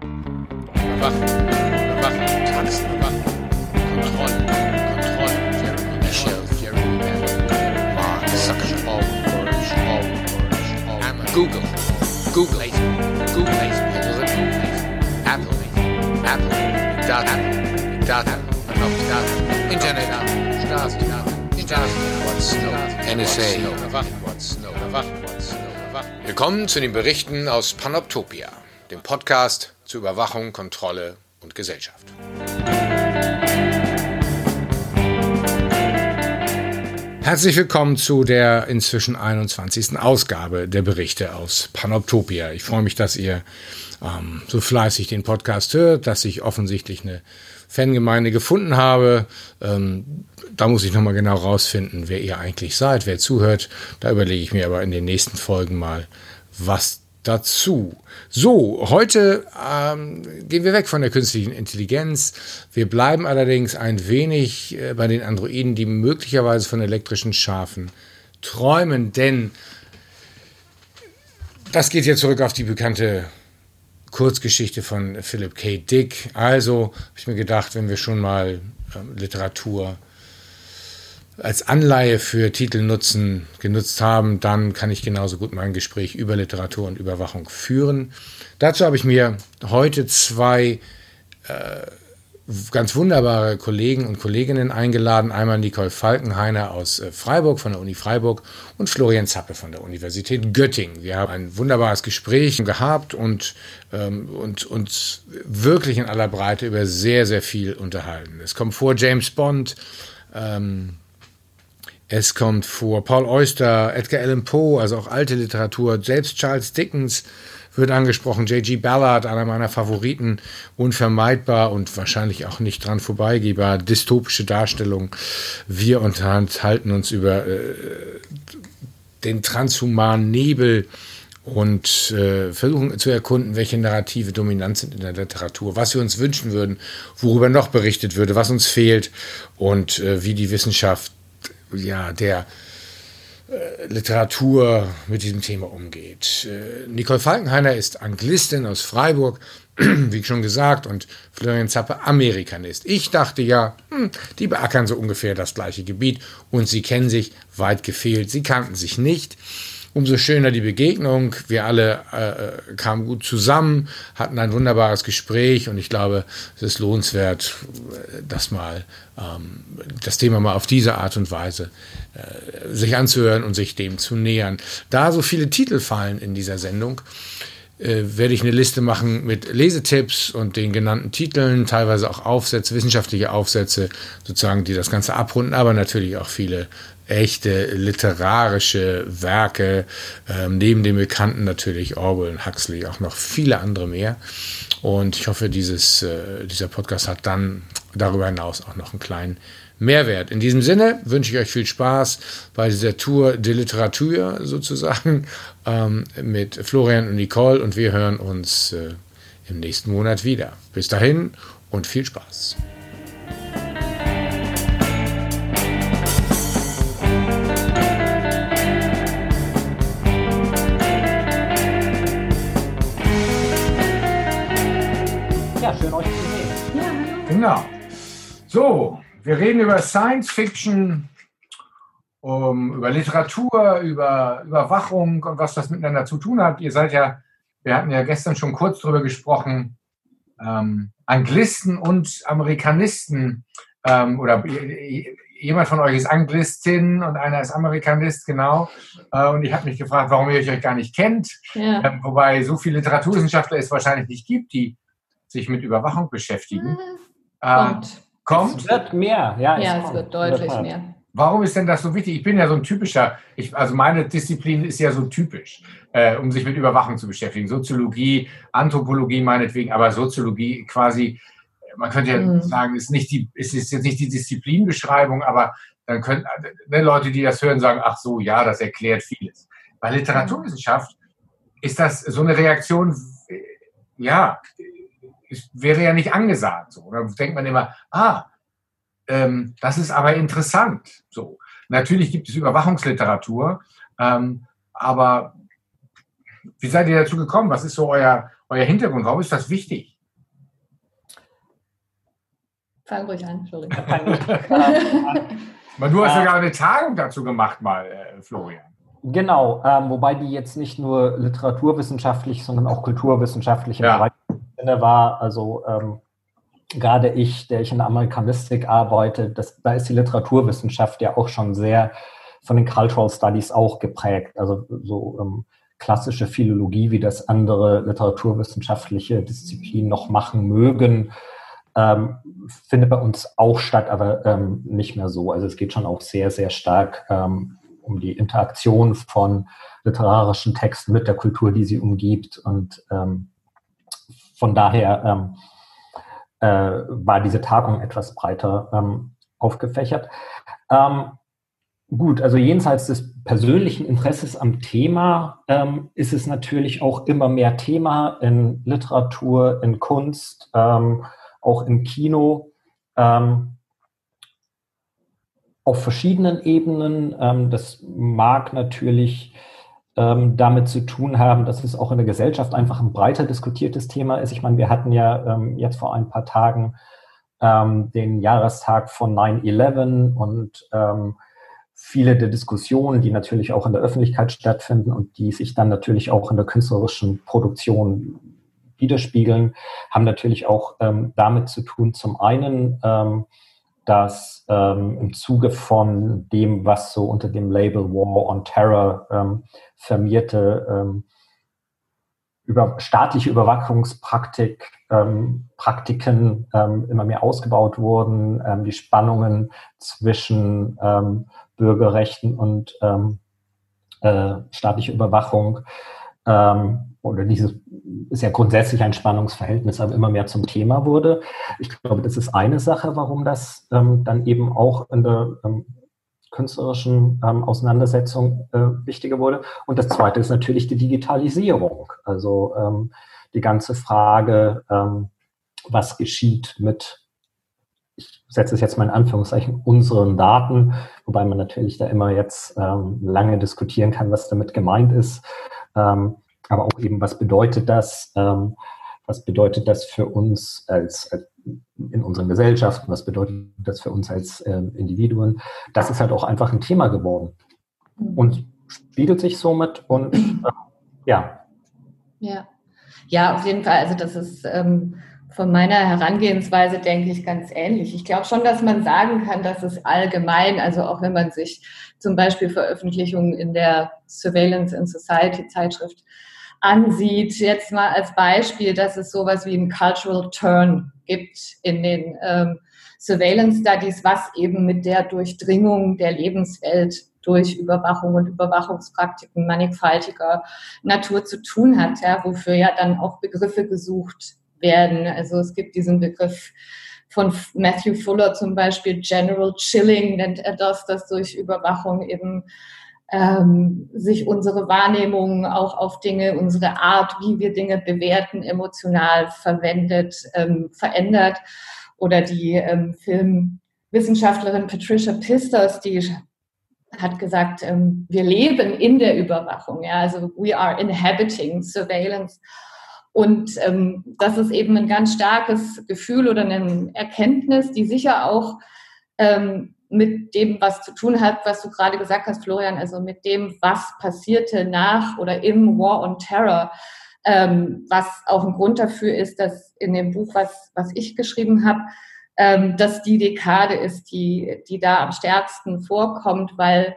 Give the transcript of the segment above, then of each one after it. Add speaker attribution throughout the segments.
Speaker 1: Überwachen, überwachen, Tanzen, überwachen, Kontrolle, Kontrolle, Jeremy Michelle, Jeremy Bell, Mark Zuckerberg, George, George, Hammer, Google, Google, Google, Apple, Apple, Data, Data, Data, Internet, Stars, Stars, what's Snow, NSA, überwachen, überwachen, überwachen. Willkommen zu den Berichten aus Panoptopia, dem Podcast zur Überwachung, Kontrolle und Gesellschaft. Herzlich willkommen zu der inzwischen 21. Ausgabe der Berichte aus Panoptopia. Ich freue mich, dass ihr ähm, so fleißig den Podcast hört, dass ich offensichtlich eine Fangemeinde gefunden habe. Ähm, da muss ich nochmal genau rausfinden, wer ihr eigentlich seid, wer zuhört. Da überlege ich mir aber in den nächsten Folgen mal, was dazu. So, heute ähm, gehen wir weg von der künstlichen Intelligenz. Wir bleiben allerdings ein wenig äh, bei den Androiden, die möglicherweise von elektrischen Schafen träumen, denn das geht jetzt zurück auf die bekannte Kurzgeschichte von Philip K. Dick. Also habe ich mir gedacht, wenn wir schon mal äh, Literatur als Anleihe für Titel nutzen, genutzt haben, dann kann ich genauso gut mein Gespräch über Literatur und Überwachung führen. Dazu habe ich mir heute zwei äh, ganz wunderbare Kollegen und Kolleginnen eingeladen. Einmal Nicole Falkenhainer aus äh, Freiburg von der Uni Freiburg und Florian Zappe von der Universität Göttingen. Wir haben ein wunderbares Gespräch gehabt und, ähm, und uns wirklich in aller Breite über sehr, sehr viel unterhalten. Es kommt vor James Bond, ähm, es kommt vor Paul Auster, Edgar Allan Poe, also auch alte Literatur. Selbst Charles Dickens wird angesprochen. J.G. Ballard, einer meiner Favoriten. Unvermeidbar und wahrscheinlich auch nicht dran vorbeigehbar. Dystopische Darstellung. Wir unterhalten uns über äh, den transhumanen Nebel und äh, versuchen zu erkunden, welche Narrative dominant sind in der Literatur, was wir uns wünschen würden, worüber noch berichtet würde, was uns fehlt und äh, wie die Wissenschaft ja, der äh, Literatur mit diesem Thema umgeht. Äh, Nicole Falkenhainer ist Anglistin aus Freiburg, wie schon gesagt, und Florian Zappe Amerikanist. Ich dachte ja, hm, die beackern so ungefähr das gleiche Gebiet und sie kennen sich weit gefehlt. Sie kannten sich nicht umso schöner die Begegnung. Wir alle äh, kamen gut zusammen, hatten ein wunderbares Gespräch und ich glaube, es ist lohnenswert, das mal, ähm, das Thema mal auf diese Art und Weise äh, sich anzuhören und sich dem zu nähern. Da so viele Titel fallen in dieser Sendung, äh, werde ich eine Liste machen mit Lesetipps und den genannten Titeln, teilweise auch Aufsätze, wissenschaftliche Aufsätze, sozusagen, die das Ganze abrunden, aber natürlich auch viele echte literarische Werke, ähm, neben den Bekannten natürlich Orwell und Huxley, auch noch viele andere mehr. Und ich hoffe, dieses, äh, dieser Podcast hat dann darüber hinaus auch noch einen kleinen Mehrwert. In diesem Sinne wünsche ich euch viel Spaß bei dieser Tour de Literatur sozusagen ähm, mit Florian und Nicole und wir hören uns äh, im nächsten Monat wieder. Bis dahin und viel Spaß. Genau. So, wir reden über Science Fiction, um, über Literatur, über Überwachung und was das miteinander zu tun hat. Ihr seid ja, wir hatten ja gestern schon kurz darüber gesprochen, ähm, Anglisten und Amerikanisten ähm, oder jemand von euch ist Anglistin und einer ist Amerikanist, genau. Äh, und ich habe mich gefragt, warum ihr euch gar nicht kennt. Ja. Ähm, wobei so viele Literaturwissenschaftler es wahrscheinlich nicht gibt, die sich mit Überwachung beschäftigen.
Speaker 2: Kommt. Äh,
Speaker 1: kommt.
Speaker 2: Es wird mehr, ja.
Speaker 3: Ja, es, es wird deutlich mehr.
Speaker 1: Warum ist denn das so wichtig? Ich bin ja so ein typischer, ich, also meine Disziplin ist ja so typisch, äh, um sich mit Überwachung zu beschäftigen. Soziologie, Anthropologie meinetwegen, aber Soziologie quasi, man könnte ja mhm. sagen, ist, nicht die, ist, ist jetzt nicht die Disziplinbeschreibung, aber dann können ne, Leute, die das hören, sagen, ach so, ja, das erklärt vieles. Bei Literaturwissenschaft ist das so eine Reaktion, ja, wäre ja nicht angesagt. So. Da denkt man immer, ah, ähm, das ist aber interessant. So. Natürlich gibt es Überwachungsliteratur, ähm, aber wie seid ihr dazu gekommen? Was ist so euer, euer Hintergrund? Warum ist das wichtig?
Speaker 2: Fang ruhig an, Entschuldigung.
Speaker 1: du hast sogar eine Tagung dazu gemacht, mal, äh, Florian.
Speaker 3: Genau, ähm, wobei die jetzt nicht nur literaturwissenschaftlich, sondern auch kulturwissenschaftlich ja. im Bereich war. Also ähm, gerade ich, der ich in der Amerikanistik arbeite, das, da ist die Literaturwissenschaft ja auch schon sehr von den Cultural Studies auch geprägt. Also so ähm, klassische Philologie, wie das andere literaturwissenschaftliche Disziplinen noch machen mögen, ähm, findet bei uns auch statt, aber ähm, nicht mehr so. Also es geht schon auch sehr, sehr stark ähm, um die Interaktion von literarischen Texten mit der Kultur, die sie umgibt. Und ähm, von daher ähm, äh, war diese Tagung etwas breiter ähm, aufgefächert. Ähm, gut, also jenseits des persönlichen Interesses am Thema ähm, ist es natürlich auch immer mehr Thema in Literatur, in Kunst, ähm, auch im Kino. Ähm, auf verschiedenen Ebenen. Das mag natürlich ähm, damit zu tun haben, dass es auch in der Gesellschaft einfach ein breiter diskutiertes Thema ist. Ich meine, wir hatten ja ähm, jetzt vor ein paar Tagen den Jahrestag von 9-11 und viele der Diskussionen, die natürlich auch in der Öffentlichkeit stattfinden und die sich dann natürlich auch in der künstlerischen Produktion widerspiegeln, haben natürlich auch ähm, damit zu tun, zum einen, ähm, dass ähm, im Zuge von dem, was so unter dem Label War on Terror ähm, firmierte, ähm, über staatliche Überwachungspraktik, ähm, Praktiken ähm, immer mehr ausgebaut wurden, ähm, die Spannungen zwischen ähm, Bürgerrechten und äh, staatlicher Überwachung ähm, oder dieses ist ja grundsätzlich ein Spannungsverhältnis, aber immer mehr zum Thema wurde. Ich glaube, das ist eine Sache, warum das ähm, dann eben auch in der ähm, künstlerischen ähm, Auseinandersetzung äh, wichtiger wurde. Und das zweite ist natürlich die Digitalisierung. Also ähm, die ganze Frage, ähm, was geschieht mit, ich setze es jetzt mal in Anführungszeichen, unseren Daten, wobei man natürlich da immer jetzt ähm, lange diskutieren kann, was damit gemeint ist. Ähm, aber auch eben, was bedeutet das? Ähm, was bedeutet das für uns als, als, in unseren Gesellschaften? Was bedeutet das für uns als äh, Individuen? Das ist halt auch einfach ein Thema geworden und spiegelt sich somit und äh, ja.
Speaker 2: Ja. Ja, auf jeden Fall. Also das ist ähm, von meiner Herangehensweise, denke ich, ganz ähnlich. Ich glaube schon, dass man sagen kann, dass es allgemein, also auch wenn man sich zum Beispiel Veröffentlichungen in der Surveillance in Society Zeitschrift ansieht, jetzt mal als Beispiel, dass es sowas wie einen Cultural Turn gibt in den ähm, Surveillance Studies, was eben mit der Durchdringung der Lebenswelt durch Überwachung und Überwachungspraktiken mannigfaltiger Natur zu tun hat, ja, wofür ja dann auch Begriffe gesucht werden. Also es gibt diesen Begriff von Matthew Fuller zum Beispiel, General Chilling nennt er das, dass durch Überwachung eben ähm, sich unsere Wahrnehmung auch auf Dinge, unsere Art, wie wir Dinge bewerten, emotional verwendet, ähm, verändert. Oder die ähm, Filmwissenschaftlerin Patricia Pistos, die hat gesagt, ähm, wir leben in der Überwachung. Ja, also we are inhabiting surveillance. Und ähm, das ist eben ein ganz starkes Gefühl oder eine Erkenntnis, die sicher auch ähm, mit dem, was zu tun hat, was du gerade gesagt hast, Florian, also mit dem, was passierte nach oder im War on Terror, ähm, was auch ein Grund dafür ist, dass in dem Buch, was, was ich geschrieben habe, ähm, dass die Dekade ist, die, die da am stärksten vorkommt, weil,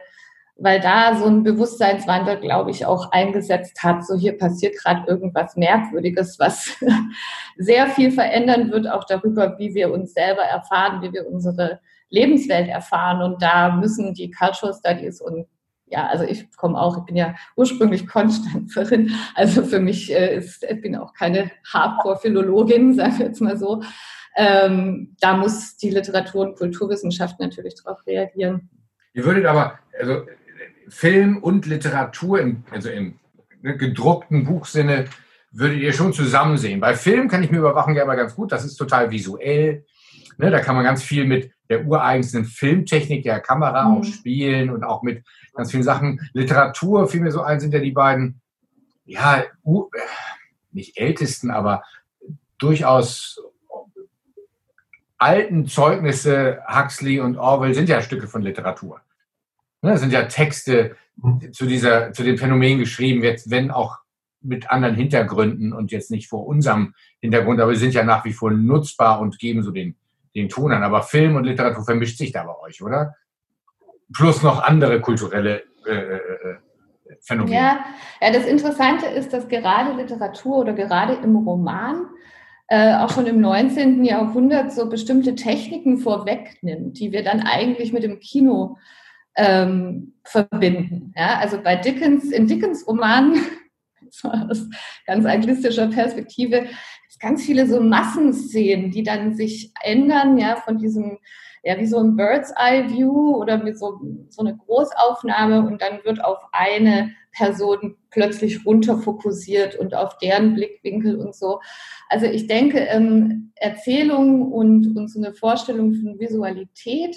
Speaker 2: weil da so ein Bewusstseinswandel, glaube ich, auch eingesetzt hat. So hier passiert gerade irgendwas Merkwürdiges, was sehr viel verändern wird, auch darüber, wie wir uns selber erfahren, wie wir unsere Lebenswelt erfahren. Und da müssen die Cultural Studies und ja, also ich komme auch, ich bin ja ursprünglich Konstanzerin, also für mich äh, ist, ich bin auch keine Hardcore-Philologin, sagen wir jetzt mal so. Ähm, da muss die Literatur- und Kulturwissenschaft natürlich darauf reagieren.
Speaker 1: Ihr würdet aber, also Film und Literatur, im, also im ne, gedruckten Buchsinne, würdet ihr schon zusammen sehen. Bei Film kann ich mir Überwachung ja immer ganz gut, das ist total visuell. Ne, da kann man ganz viel mit der ureigensten Filmtechnik der Kamera mhm. auch spielen und auch mit ganz vielen Sachen. Literatur fiel mir so ein, sind ja die beiden, ja, nicht ältesten, aber durchaus alten Zeugnisse, Huxley und Orwell, sind ja Stücke von Literatur. Das sind ja Texte zu, dieser, zu dem Phänomen geschrieben, jetzt, wenn auch mit anderen Hintergründen und jetzt nicht vor unserem Hintergrund, aber sie sind ja nach wie vor nutzbar und geben so den, den Ton an. Aber Film und Literatur vermischt sich da bei euch, oder? Plus noch andere kulturelle äh, äh, äh Phänomene.
Speaker 2: Ja, ja, das Interessante ist, dass gerade Literatur oder gerade im Roman äh, auch schon im 19. Jahrhundert so bestimmte Techniken vorwegnimmt, die wir dann eigentlich mit dem Kino ähm, verbinden. Ja, also bei Dickens, in Dickens Romanen, aus ganz anglistischer Perspektive, ganz viele so Massenszenen, die dann sich ändern, ja, von diesem, ja, wie so ein Bird's Eye View oder mit so, so eine Großaufnahme und dann wird auf eine Person plötzlich runterfokussiert und auf deren Blickwinkel und so. Also ich denke, ähm, Erzählung und, und so eine Vorstellung von Visualität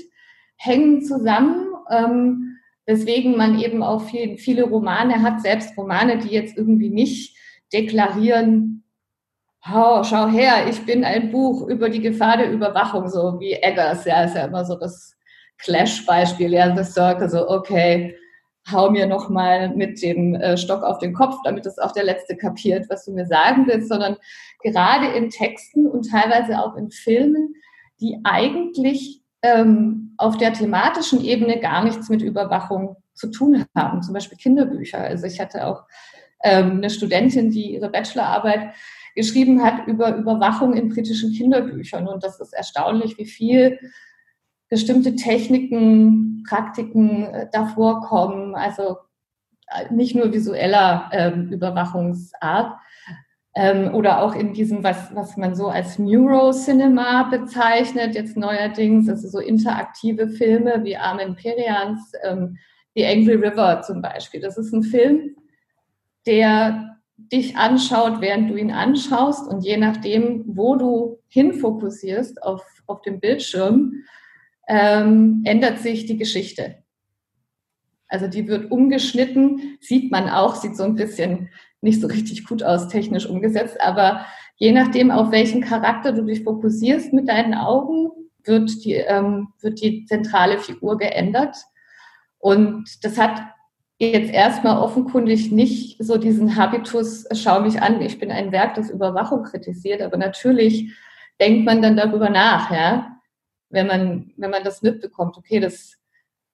Speaker 2: hängen zusammen, ähm, weswegen man eben auch viel, viele Romane hat, selbst Romane, die jetzt irgendwie nicht deklarieren, oh, schau her, ich bin ein Buch über die Gefahr der Überwachung, so wie Eggers, ja, ist ja immer so das Clash-Beispiel, ja, The Circle, so, okay, hau mir nochmal mit dem äh, Stock auf den Kopf, damit es auch der Letzte kapiert, was du mir sagen willst, sondern gerade in Texten und teilweise auch in Filmen, die eigentlich ähm, auf der thematischen Ebene gar nichts mit Überwachung zu tun haben, zum Beispiel Kinderbücher. Also ich hatte auch ähm, eine Studentin, die ihre Bachelorarbeit geschrieben hat über Überwachung in britischen Kinderbüchern. Und das ist erstaunlich, wie viel bestimmte Techniken, Praktiken äh, davor kommen. Also äh, nicht nur visueller ähm, Überwachungsart, ähm, oder auch in diesem, was, was man so als Neurocinema bezeichnet, jetzt neuerdings, also so interaktive Filme wie Armin Perians ähm, The Angry River zum Beispiel. Das ist ein Film, der dich anschaut, während du ihn anschaust und je nachdem, wo du hinfokussierst auf, auf dem Bildschirm, ähm, ändert sich die Geschichte. Also die wird umgeschnitten, sieht man auch, sieht so ein bisschen nicht so richtig gut aus, technisch umgesetzt, aber je nachdem, auf welchen Charakter du dich fokussierst mit deinen Augen, wird die, ähm, wird die zentrale Figur geändert. Und das hat jetzt erstmal offenkundig nicht so diesen Habitus, schau mich an, ich bin ein Werk, das Überwachung kritisiert, aber natürlich denkt man dann darüber nach, ja, wenn man, wenn man das mitbekommt, okay, das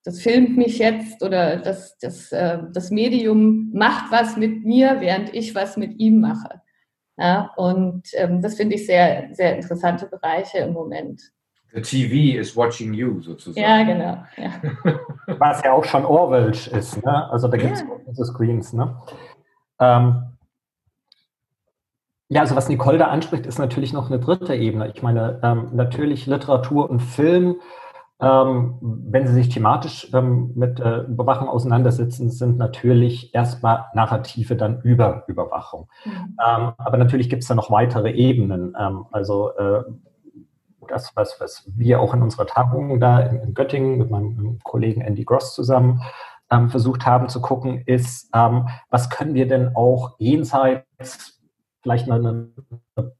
Speaker 2: das filmt mich jetzt oder das, das, äh, das Medium macht was mit mir, während ich was mit ihm mache. Ja, und ähm, das finde ich sehr, sehr interessante Bereiche im Moment.
Speaker 1: The TV is watching you sozusagen.
Speaker 2: Ja, genau. Ja.
Speaker 3: Was ja auch schon Orwellsch ist. Ne? Also da gibt es ja. Screens. Ne? Ähm, ja, also was Nicole da anspricht, ist natürlich noch eine dritte Ebene. Ich meine, ähm, natürlich Literatur und Film ähm, wenn Sie sich thematisch ähm, mit äh, Überwachung auseinandersetzen, sind natürlich erstmal Narrative dann über Überwachung. Mhm. Ähm, aber natürlich gibt es da noch weitere Ebenen. Ähm, also äh, das, was, was wir auch in unserer Tagung da in, in Göttingen mit meinem Kollegen Andy Gross zusammen ähm, versucht haben zu gucken, ist, ähm, was können wir denn auch jenseits vielleicht eine, eine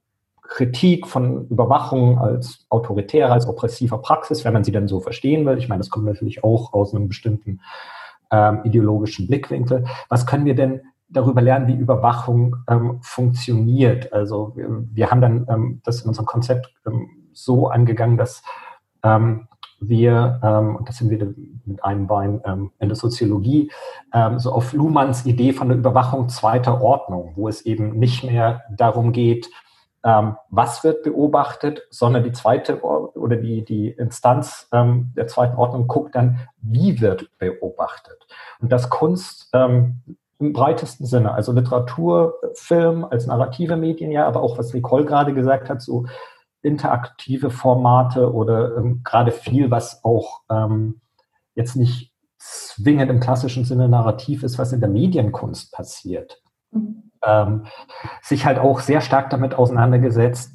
Speaker 3: Kritik von Überwachung als autoritärer, als oppressiver Praxis, wenn man sie denn so verstehen will. Ich meine, das kommt natürlich auch aus einem bestimmten ähm, ideologischen Blickwinkel. Was können wir denn darüber lernen, wie Überwachung ähm, funktioniert? Also wir, wir haben dann ähm, das in unserem Konzept ähm, so angegangen, dass ähm, wir, ähm, und das sind wir mit einem Bein in der Soziologie, so auf Luhmanns Idee von der Überwachung zweiter Ordnung, wo es eben nicht mehr darum geht, ähm, was wird beobachtet, sondern die zweite oder die, die Instanz ähm, der zweiten Ordnung guckt dann, wie wird beobachtet. Und das Kunst ähm, im breitesten Sinne, also Literatur, Film als narrative Medien, ja, aber auch was Nicole gerade gesagt hat, so interaktive Formate oder ähm, gerade viel, was auch ähm, jetzt nicht zwingend im klassischen Sinne narrativ ist, was in der Medienkunst passiert. Mhm ähm, sich halt auch sehr stark damit auseinandergesetzt,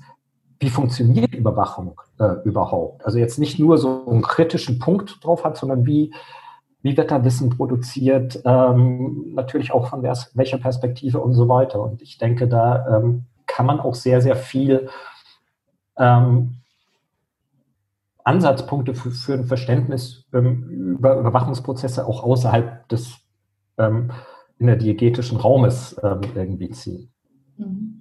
Speaker 3: wie funktioniert Überwachung äh, überhaupt. Also jetzt nicht nur so einen kritischen Punkt drauf hat, sondern wie wie wird da Wissen produziert, ähm, natürlich auch von welcher Perspektive und so weiter. Und ich denke, da ähm, kann man auch sehr, sehr viel ähm, Ansatzpunkte für, für ein Verständnis ähm, über Überwachungsprozesse auch außerhalb des ähm, energetischen Raumes ähm, irgendwie ziehen. Mhm.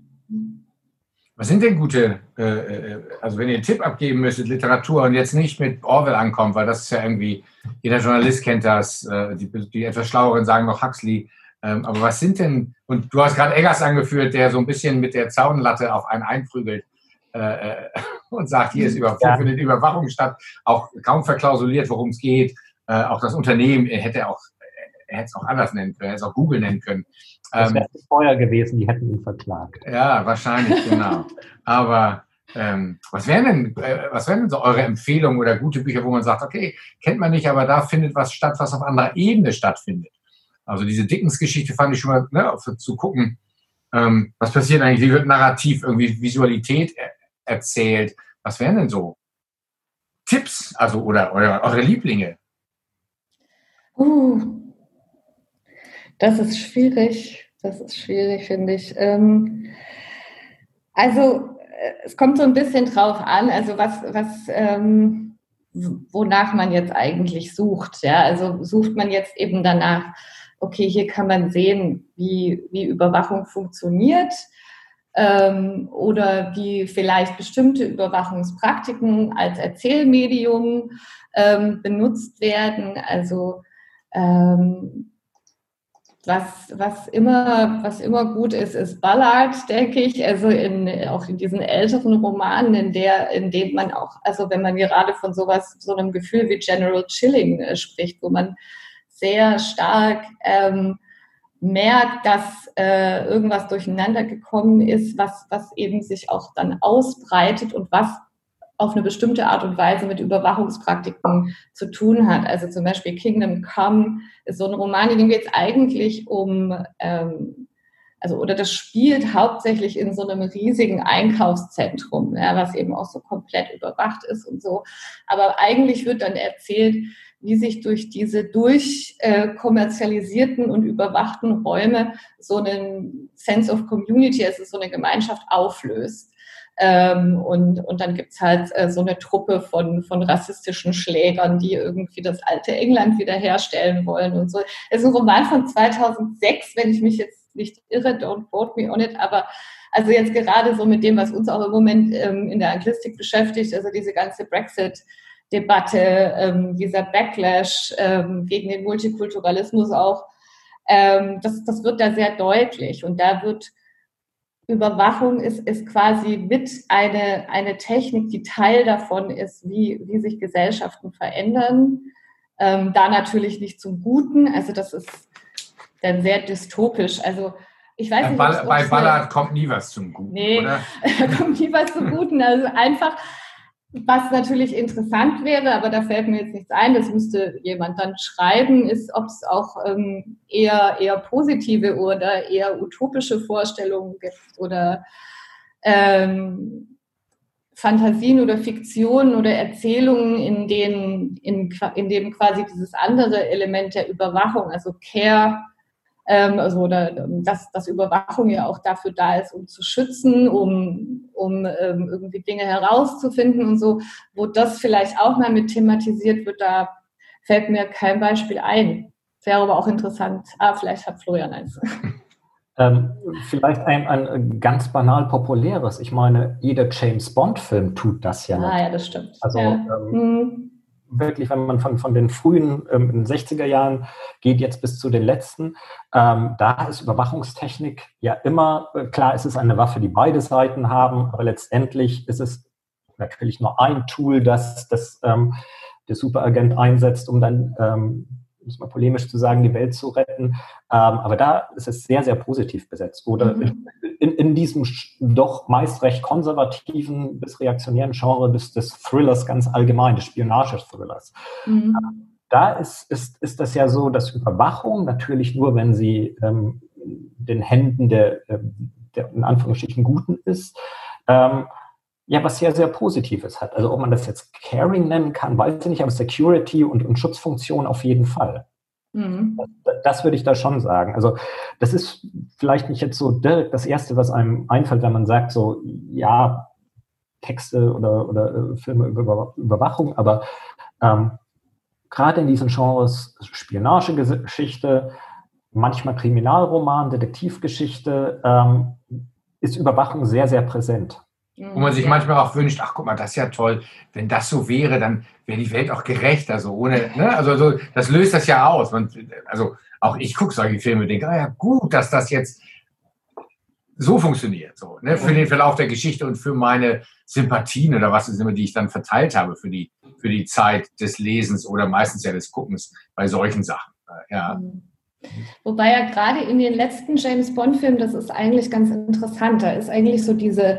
Speaker 1: Was sind denn gute, äh, äh, also wenn ihr einen Tipp abgeben müsstet, Literatur und jetzt nicht mit Orwell ankommt, weil das ist ja irgendwie, jeder Journalist kennt das, äh, die, die, etwas Schlaueren sagen noch Huxley. Ähm, aber was sind denn, und du hast gerade Eggers angeführt, der so ein bisschen mit der Zaunlatte auf einen einprügelt äh, äh und sagt, hier ist über, ja. findet Überwachung statt, auch kaum verklausuliert, worum es geht. Äh, auch das Unternehmen hätte auch, er hätte es auch anders nennen können, er hätte es auch Google nennen können.
Speaker 3: Das wäre ähm, Feuer gewesen, die hätten ihn verklagt.
Speaker 1: Ja, wahrscheinlich, genau. Aber ähm, was wären denn, äh, was wären denn so eure Empfehlungen oder gute Bücher, wo man sagt, okay, kennt man nicht, aber da findet was statt, was auf anderer Ebene stattfindet? Also diese Dickens-Geschichte fand ich schon mal, ne, zu gucken, ähm, was passiert eigentlich, wie wird narrativ irgendwie Visualität er erzählt? Was wären denn so Tipps, also oder, oder eure Lieblinge?
Speaker 2: Uh, das ist schwierig. Das ist schwierig, finde ich. Ähm, also äh, es kommt so ein bisschen drauf an, also was, was ähm, wonach man jetzt eigentlich sucht. Ja, also sucht man jetzt eben danach, okay, hier kann man sehen, wie, wie Überwachung funktioniert ähm, oder wie vielleicht bestimmte Überwachungspraktiken als Erzählmedium ähm, benutzt werden. Also ähm, was, was, immer, was immer gut ist, ist Ballard, denke ich. Also in, auch in diesen älteren Romanen, in der, in dem man auch, also wenn man gerade von sowas, so einem Gefühl wie General Chilling äh, spricht, wo man sehr stark ähm, merkt, dass äh, irgendwas durcheinander gekommen ist, was, was eben sich auch dann ausbreitet und was auf eine bestimmte Art und Weise mit Überwachungspraktiken zu tun hat. Also zum Beispiel Kingdom Come ist so ein Roman, in dem geht es eigentlich um, ähm, also oder das spielt hauptsächlich in so einem riesigen Einkaufszentrum, ja, was eben auch so komplett überwacht ist und so. Aber eigentlich wird dann erzählt, wie sich durch diese durchkommerzialisierten äh, und überwachten Räume so ein Sense of Community, also so eine Gemeinschaft auflöst. Ähm, und, und dann gibt's halt äh, so eine Truppe von, von rassistischen Schlägern, die irgendwie das alte England wiederherstellen wollen und so. Es ist ein Roman von 2006, wenn ich mich jetzt nicht irre, don't quote me on it, aber also jetzt gerade so mit dem, was uns auch im Moment ähm, in der Anglistik beschäftigt, also diese ganze Brexit- Debatte, ähm, dieser Backlash ähm, gegen den Multikulturalismus auch, ähm, das, das wird da sehr deutlich. Und da wird Überwachung ist, ist quasi mit eine, eine Technik, die Teil davon ist, wie, wie sich Gesellschaften verändern. Ähm, da natürlich nicht zum Guten. Also das ist dann sehr dystopisch. Also ich weiß nicht,
Speaker 1: Ball, bei Ballard kommt nie was zum Guten,
Speaker 2: nee, oder? kommt nie was zum Guten. Also einfach was natürlich interessant wäre, aber da fällt mir jetzt nichts ein, das müsste jemand dann schreiben, ist, ob es auch ähm, eher, eher positive oder eher utopische Vorstellungen gibt oder ähm, Fantasien oder Fiktionen oder Erzählungen, in denen, in, in dem quasi dieses andere Element der Überwachung, also Care, ähm, also oder, ähm, dass, dass Überwachung ja auch dafür da ist, um zu schützen, um, um ähm, irgendwie Dinge herauszufinden und so, wo das vielleicht auch mal mit thematisiert wird, da fällt mir kein Beispiel ein. Wäre aber auch interessant. Ah, vielleicht hat Florian eins.
Speaker 3: Ähm, vielleicht ein, ein ganz banal populäres. Ich meine, jeder James Bond-Film tut das ja.
Speaker 2: Ah, nicht. ja, das stimmt.
Speaker 3: Also
Speaker 2: ja.
Speaker 3: ähm, hm wirklich, wenn man von, von den frühen ähm, 60er Jahren geht jetzt bis zu den letzten, ähm, da ist Überwachungstechnik ja immer, äh, klar ist es eine Waffe, die beide Seiten haben, aber letztendlich ist es natürlich nur ein Tool, das, das ähm, der Superagent einsetzt, um dann, ähm, muss man polemisch zu sagen, die Welt zu retten. Ähm, aber da ist es sehr, sehr positiv besetzt. Oder mhm in, in diesem doch meist recht konservativen bis reaktionären Genre des, des Thrillers ganz allgemein, des Spionage-Thrillers. Mhm. Da ist, ist, ist das ja so, dass Überwachung natürlich nur, wenn sie ähm, den Händen der, ähm, der in Anführungsstrichen Guten ist, ähm, ja was sehr, sehr Positives hat. Also ob man das jetzt Caring nennen kann, weiß ich nicht, aber Security und, und Schutzfunktion auf jeden Fall. Mhm. Das, das, würde ich da schon sagen. Also das ist vielleicht nicht jetzt so direkt das Erste, was einem einfällt, wenn man sagt, so ja, Texte oder, oder äh, Filme über Überwachung, aber ähm, gerade in diesen Genres Spionagegeschichte, manchmal Kriminalroman, Detektivgeschichte, ähm, ist Überwachung sehr, sehr präsent.
Speaker 1: Wo man sich ja. manchmal auch wünscht, ach guck mal, das ist ja toll, wenn das so wäre, dann wäre die Welt auch gerecht. Also ohne, ne? also so, das löst das ja aus. Man, also auch ich gucke solche Filme und denke, ah ja, gut, dass das jetzt so funktioniert, so, ne? für den Verlauf der Geschichte und für meine Sympathien oder was es immer, die ich dann verteilt habe für die, für die Zeit des Lesens oder meistens ja des Guckens bei solchen Sachen. Ja. Mhm.
Speaker 2: Wobei ja gerade in den letzten James Bond-Filmen, das ist eigentlich ganz interessant, da ist eigentlich so diese,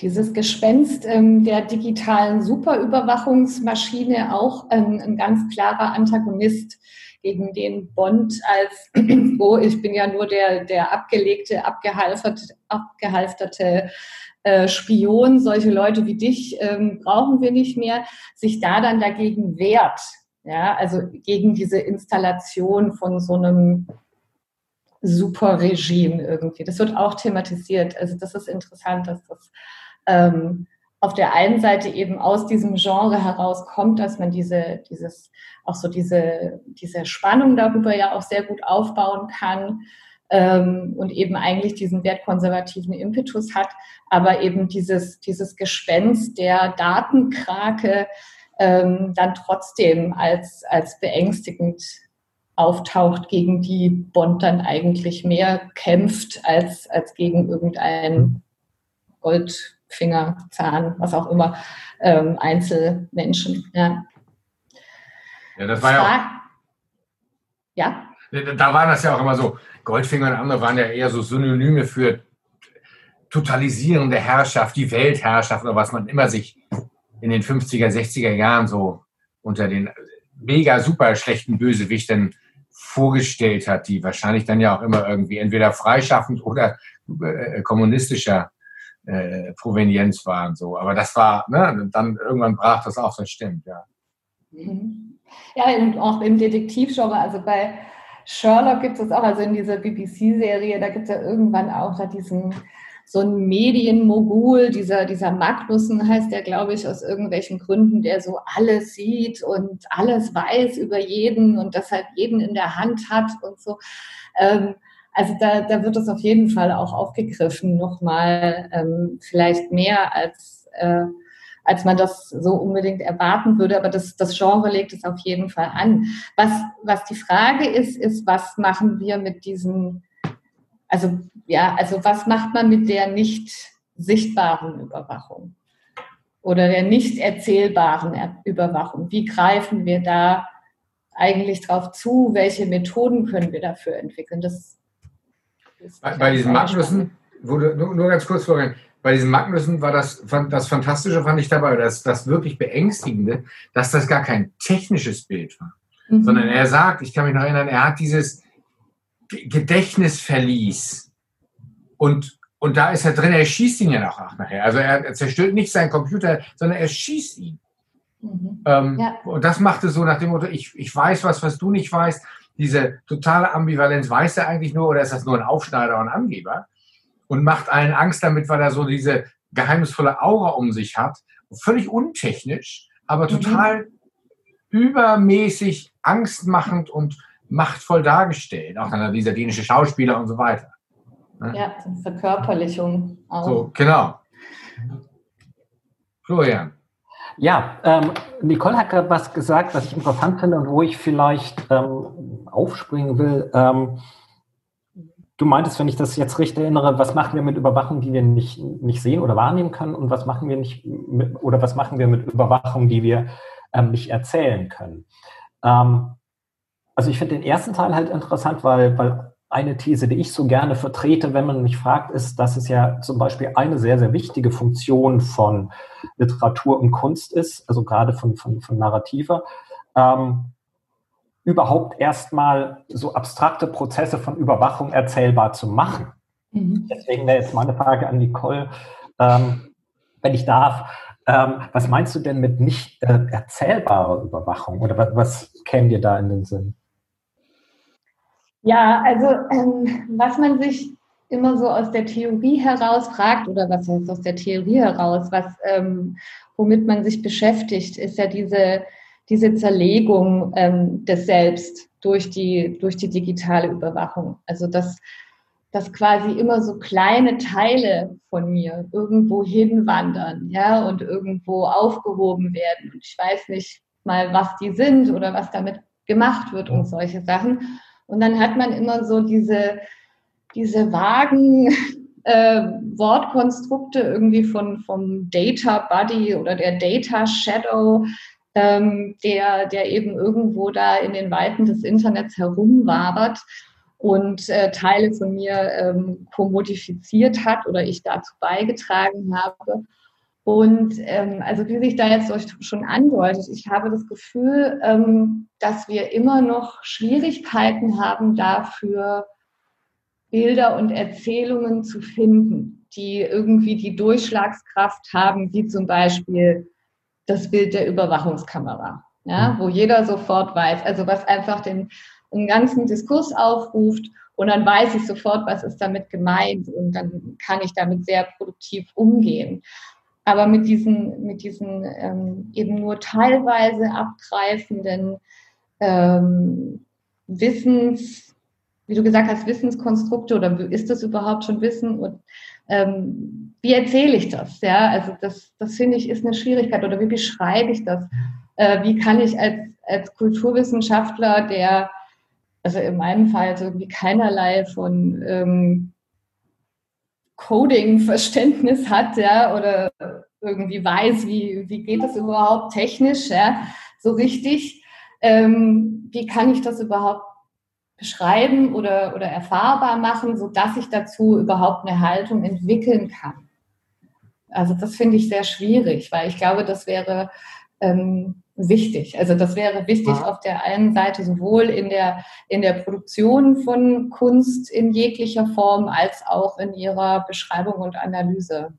Speaker 2: dieses Gespenst ähm, der digitalen Superüberwachungsmaschine auch ein, ein ganz klarer Antagonist gegen den Bond als, oh, ich bin ja nur der, der abgelegte, abgehalfterte, abgehalfterte äh, Spion, solche Leute wie dich ähm, brauchen wir nicht mehr, sich da dann dagegen wehrt. Ja, also gegen diese Installation von so einem Superregime irgendwie. Das wird auch thematisiert. Also das ist interessant, dass das ähm, auf der einen Seite eben aus diesem Genre herauskommt, dass man diese, dieses, auch so diese, diese Spannung darüber ja auch sehr gut aufbauen kann ähm, und eben eigentlich diesen wertkonservativen Impetus hat, aber eben dieses, dieses Gespenst der Datenkrake ähm, dann trotzdem als, als beängstigend auftaucht, gegen die Bond dann eigentlich mehr kämpft als, als gegen irgendeinen Goldfinger, Zahn, was auch immer, ähm, Einzelmenschen. Ja.
Speaker 1: ja, das war ja auch. Ja? Da waren das ja auch immer so, Goldfinger und andere waren ja eher so Synonyme für totalisierende Herrschaft, die Weltherrschaft oder was man immer sich in den 50er, 60er Jahren so unter den mega super schlechten Bösewichten vorgestellt hat, die wahrscheinlich dann ja auch immer irgendwie entweder freischaffend oder äh, kommunistischer äh, Provenienz waren. So. Aber das war, ne, dann irgendwann brach das auch, das stimmt, ja.
Speaker 2: Mhm. Ja, und auch im Detektivgenre, also bei Sherlock gibt es auch, also in dieser BBC-Serie, da gibt es ja irgendwann auch da diesen so ein Medienmogul, dieser, dieser Magnussen heißt der, glaube ich, aus irgendwelchen Gründen, der so alles sieht und alles weiß über jeden und deshalb jeden in der Hand hat und so. Ähm, also da, da wird es auf jeden Fall auch aufgegriffen, nochmal ähm, vielleicht mehr als, äh, als man das so unbedingt erwarten würde. Aber das, das Genre legt es auf jeden Fall an. Was, was die Frage ist, ist, was machen wir mit diesen, also ja, also was macht man mit der nicht sichtbaren Überwachung oder der nicht erzählbaren Überwachung? Wie greifen wir da eigentlich drauf zu? Welche Methoden können wir dafür entwickeln? Das
Speaker 1: bei, bei diesen Magnussen, wurde, nur, nur, ganz kurz vorhin, bei diesen Magnussen war das, das Fantastische, fand ich dabei, das, das wirklich Beängstigende, dass das gar kein technisches Bild war, mhm. sondern er sagt, ich kann mich noch erinnern, er hat dieses Gedächtnisverlies und, und da ist er drin, er schießt ihn ja noch nachher. Also er, er zerstört nicht seinen Computer, sondern er schießt ihn. Mhm. Ähm, ja. Und das machte so nach dem Motto, ich, ich weiß was, was du nicht weißt diese totale Ambivalenz, weiß er eigentlich nur oder ist das nur ein Aufschneider und Angeber? Und macht allen Angst damit, weil er so diese geheimnisvolle Aura um sich hat. Völlig untechnisch, aber mhm. total mhm. übermäßig angstmachend und machtvoll dargestellt. Auch dann dieser dänische Schauspieler und so weiter.
Speaker 2: Ne? Ja, Verkörperlichung
Speaker 1: auch. So, genau. Florian.
Speaker 3: Ja, ähm, Nicole hat gerade was gesagt, was ich interessant finde und wo ich vielleicht ähm, aufspringen will. Ähm, du meintest, wenn ich das jetzt richtig erinnere, was machen wir mit Überwachung, die wir nicht, nicht sehen oder wahrnehmen können und was machen wir nicht mit, oder was machen wir mit Überwachung, die wir ähm, nicht erzählen können? Ähm, also ich finde den ersten Teil halt interessant, weil, weil eine These, die ich so gerne vertrete, wenn man mich fragt, ist, dass es ja zum Beispiel eine sehr, sehr wichtige Funktion von Literatur und Kunst ist, also gerade von, von, von Narrativer, ähm, überhaupt erstmal so abstrakte Prozesse von Überwachung erzählbar zu machen. Mhm. Deswegen wäre jetzt meine Frage an Nicole, ähm, wenn ich darf, ähm, was meinst du denn mit nicht äh, erzählbarer Überwachung oder was, was käme dir da in den Sinn?
Speaker 2: Ja, also ähm, was man sich immer so aus der Theorie heraus fragt, oder was heißt aus der Theorie heraus, was, ähm, womit man sich beschäftigt, ist ja diese, diese Zerlegung ähm, des Selbst durch die, durch die digitale Überwachung. Also dass, dass quasi immer so kleine Teile von mir irgendwo hinwandern, ja, und irgendwo aufgehoben werden. Und ich weiß nicht mal, was die sind oder was damit gemacht wird und solche Sachen. Und dann hat man immer so diese, diese vagen äh, Wortkonstrukte irgendwie von, vom Data Buddy oder der Data Shadow, ähm, der, der eben irgendwo da in den Weiten des Internets herumwabert und äh, Teile von mir ähm, kommodifiziert hat oder ich dazu beigetragen habe. Und ähm, also wie sich da jetzt euch schon andeutet, ich habe das Gefühl, ähm, dass wir immer noch Schwierigkeiten haben dafür, Bilder und Erzählungen zu finden, die irgendwie die Durchschlagskraft haben, wie zum Beispiel das Bild der Überwachungskamera, ja, wo jeder sofort weiß, also was einfach den, den ganzen Diskurs aufruft und dann weiß ich sofort, was ist damit gemeint und dann kann ich damit sehr produktiv umgehen. Aber mit diesen, mit diesen ähm, eben nur teilweise abgreifenden ähm, Wissens, wie du gesagt hast, Wissenskonstrukte oder ist das überhaupt schon Wissen und ähm, wie erzähle ich das? Ja, also das, das finde ich ist eine Schwierigkeit oder wie beschreibe ich das? Äh, wie kann ich als, als Kulturwissenschaftler, der also in meinem Fall so irgendwie keinerlei von ähm, Coding-Verständnis hat, ja, oder irgendwie weiß, wie, wie geht das überhaupt technisch, ja, so richtig. Ähm, wie kann ich das überhaupt beschreiben oder, oder erfahrbar machen, sodass ich dazu überhaupt eine Haltung entwickeln kann? Also das finde ich sehr schwierig, weil ich glaube, das wäre ähm, wichtig. Also das wäre wichtig ja. auf der einen Seite sowohl in der, in der Produktion von Kunst in jeglicher Form als auch in ihrer Beschreibung und Analyse.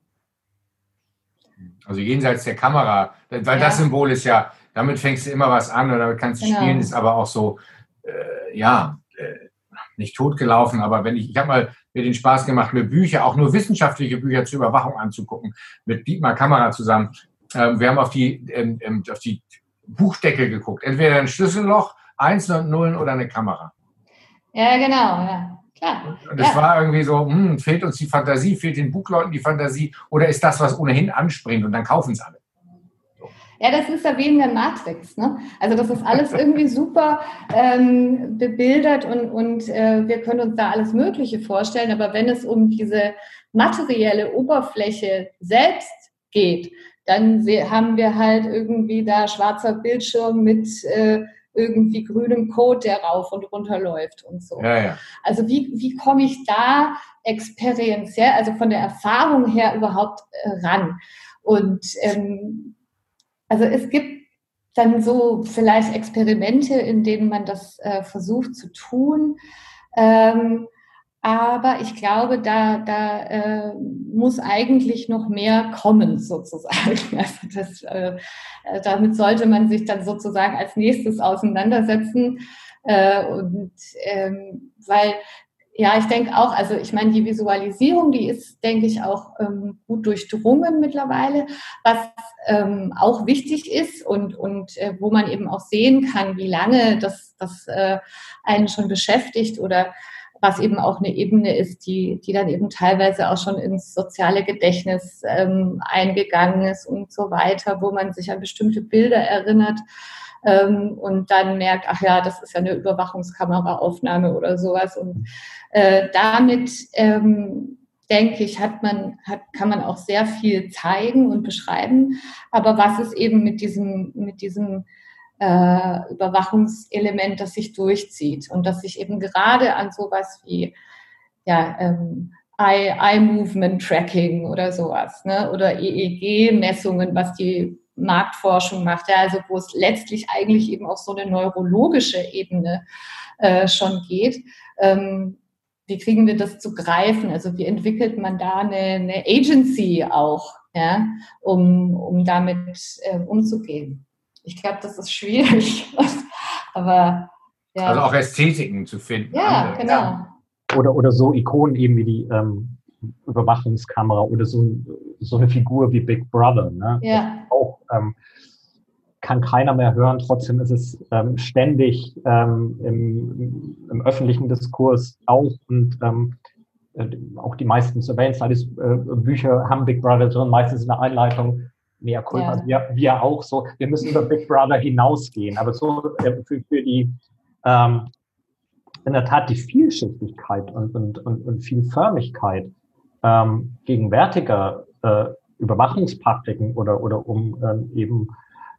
Speaker 1: Also jenseits der Kamera, weil ja. das Symbol ist ja, damit fängst du immer was an und damit kannst du genau. spielen, ist aber auch so, äh, ja, äh, nicht totgelaufen, aber wenn ich, ich habe mal mir den Spaß gemacht, mir Bücher, auch nur wissenschaftliche Bücher zur Überwachung anzugucken, mit Dietmar Kamera zusammen. Ähm, wir haben auf die, ähm, ähm, auf die Buchdeckel geguckt. Entweder ein Schlüsselloch, Einsen und Nullen oder eine Kamera.
Speaker 2: Ja, genau, ja. Klar.
Speaker 1: Und es ja. war irgendwie so, hm, fehlt uns die Fantasie, fehlt den Buchleuten die Fantasie oder ist das, was ohnehin anspringt und dann kaufen es alle?
Speaker 2: Ja, das ist ja wie in der Matrix. Ne? Also das ist alles irgendwie super ähm, bebildert und, und äh, wir können uns da alles Mögliche vorstellen. Aber wenn es um diese materielle Oberfläche selbst geht, dann haben wir halt irgendwie da schwarzer Bildschirm mit äh, irgendwie grünem Code, der rauf und runter läuft und so. Ja, ja. Also wie, wie komme ich da experienziell, also von der Erfahrung her überhaupt äh, ran? Und ähm, also es gibt dann so vielleicht Experimente, in denen man das äh, versucht zu tun. Ähm, aber ich glaube, da, da äh, muss eigentlich noch mehr kommen, sozusagen. Also das, äh, äh, damit sollte man sich dann sozusagen als nächstes auseinandersetzen. Äh, und ähm, weil, ja, ich denke auch, also ich meine, die Visualisierung, die ist, denke ich, auch ähm, gut durchdrungen mittlerweile, was ähm, auch wichtig ist und, und äh, wo man eben auch sehen kann, wie lange das, das äh, einen schon beschäftigt oder was eben auch eine Ebene ist, die, die dann eben teilweise auch schon ins soziale Gedächtnis ähm, eingegangen ist und so weiter, wo man sich an bestimmte Bilder erinnert ähm, und dann merkt, ach ja, das ist ja eine Überwachungskameraaufnahme oder sowas. Und äh, damit ähm, denke ich, hat man, hat, kann man auch sehr viel zeigen und beschreiben. Aber was ist eben mit diesem, mit diesem äh, Überwachungselement, das sich durchzieht und das sich eben gerade an sowas wie ja, ähm, Eye-Movement-Tracking oder sowas ne? oder EEG-Messungen, was die Marktforschung macht, ja, also wo es letztlich eigentlich eben auf so eine neurologische Ebene äh, schon geht. Ähm, wie kriegen wir das zu greifen? Also wie entwickelt man da eine, eine Agency auch ja, um, um damit äh, umzugehen. Ich glaube, das ist schwierig, aber
Speaker 1: ja. Also auch Ästhetiken zu finden.
Speaker 2: Ja, genau. Ja.
Speaker 3: Oder, oder so Ikonen eben wie die ähm, Überwachungskamera oder so, so eine Figur wie Big Brother. Ne?
Speaker 2: Ja.
Speaker 3: Auch ähm, kann keiner mehr hören, trotzdem ist es ähm, ständig ähm, im, im, öffentlichen Diskurs auch und ähm, äh, auch die meisten Surveillance-Bücher haben Big Brother drin, meistens in der Einleitung. Mehr Kulpa, ja. wir, wir auch so. Wir müssen über Big Brother hinausgehen. Aber so äh, für, für die, ähm, in der Tat die Vielschichtigkeit und, und, und, und Vielförmigkeit ähm, gegenwärtiger äh, Überwachungspraktiken oder, oder um ähm, eben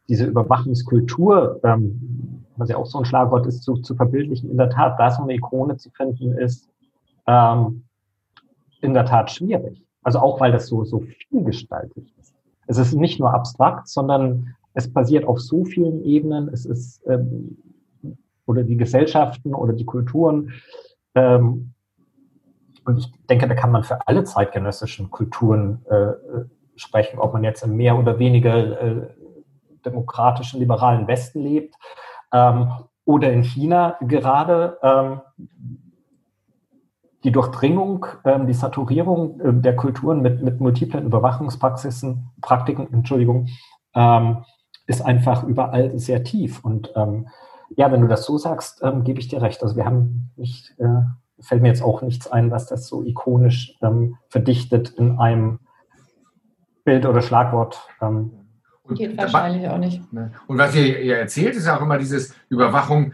Speaker 3: diese Überwachungskultur, ähm, was ja auch so ein Schlagwort ist, zu, zu verbildlichen, in der Tat, da so eine Ikone zu finden, ist ähm, in der Tat schwierig. Also auch, weil das so, so vielgestaltig ist. Es ist nicht nur abstrakt, sondern es basiert auf so vielen Ebenen. Es ist, ähm, oder die Gesellschaften oder die Kulturen. Ähm, und ich denke, da kann man für alle zeitgenössischen Kulturen äh, sprechen, ob man jetzt im mehr oder weniger äh, demokratischen, liberalen Westen lebt ähm, oder in China gerade. Ähm, die Durchdringung, ähm, die Saturierung äh, der Kulturen mit, mit multiplen Überwachungspraxisen, Praktiken, Entschuldigung, ähm, ist einfach überall sehr tief. Und ähm, ja, wenn du das so sagst, ähm, gebe ich dir recht. Also wir haben nicht, äh, fällt mir jetzt auch nichts ein, was das so ikonisch ähm, verdichtet in einem Bild oder Schlagwort.
Speaker 2: Ähm, Geht wahrscheinlich auch nicht.
Speaker 1: Und was ihr, ihr erzählt, ist ja auch immer dieses Überwachung,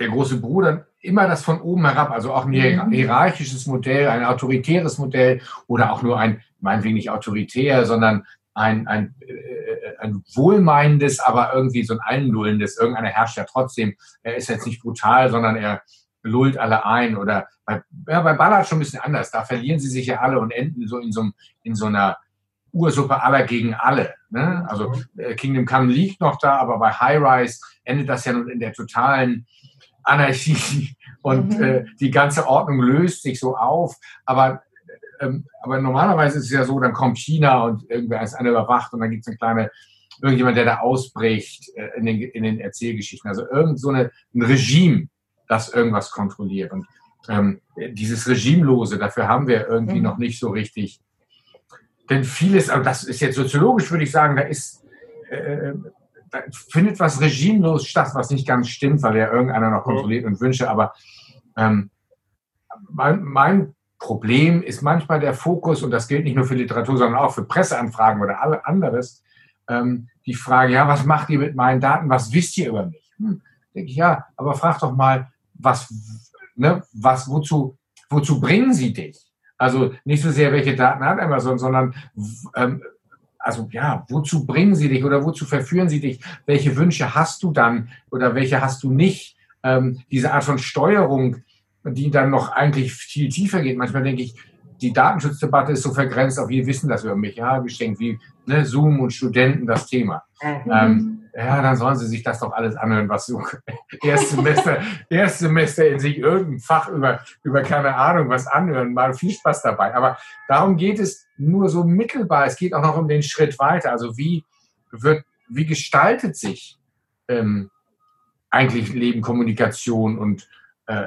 Speaker 1: der große Bruder immer das von oben herab, also auch ein mhm. hierarchisches Modell, ein autoritäres Modell oder auch nur ein, meinetwegen nicht autoritär, sondern ein, ein, äh, ein wohlmeinendes, aber irgendwie so ein Einlullendes. Irgendeiner herrscht ja trotzdem. Er ist jetzt nicht brutal, sondern er lullt alle ein. Oder bei, ja, bei Ballard schon ein bisschen anders. Da verlieren sie sich ja alle und enden so in so, in so einer Ursuppe aller gegen alle. Ne? Also äh, Kingdom Come liegt noch da, aber bei High Rise endet das ja nun in der totalen Anarchie und mhm. äh, die ganze Ordnung löst sich so auf. Aber, ähm, aber normalerweise ist es ja so, dann kommt China und irgendwer ist einer überwacht und dann gibt es eine kleine, irgendjemand, der da ausbricht äh, in, den, in den Erzählgeschichten. Also irgend so eine, ein Regime, das irgendwas kontrolliert. Und ähm, dieses Regimelose, dafür haben wir irgendwie mhm. noch nicht so richtig. Denn vieles, also das ist jetzt soziologisch, würde ich sagen, da ist äh, da findet was regimelos statt, was nicht ganz stimmt, weil ja irgendeiner noch kontrolliert und wünsche. Aber ähm, mein, mein, Problem ist manchmal der Fokus, und das gilt nicht nur für Literatur, sondern auch für Presseanfragen oder alle anderes, ähm, die Frage, ja, was macht ihr mit meinen Daten? Was wisst ihr über mich? Hm, denke ich, ja, aber frag doch mal, was, ne, was, wozu, wozu bringen sie dich? Also nicht so sehr, welche Daten hat Amazon, sondern ähm, also ja, wozu bringen sie dich oder wozu verführen sie dich? Welche Wünsche hast du dann oder welche hast du nicht? Ähm, diese Art von Steuerung, die dann noch eigentlich viel tiefer geht. Manchmal denke ich, die Datenschutzdebatte ist so vergrenzt auf, wir wissen das über mich, ja, geschenkt wie ne, Zoom und Studenten das Thema. Mhm. Ähm, ja, dann sollen sie sich das doch alles anhören, was so Erstsemester, Erstsemester in sich irgendein Fach über, über keine Ahnung was anhören, mal viel Spaß dabei. Aber darum geht es nur so mittelbar. Es geht auch noch um den Schritt weiter. Also wie wird, wie gestaltet sich ähm, eigentlich Leben, Kommunikation und äh,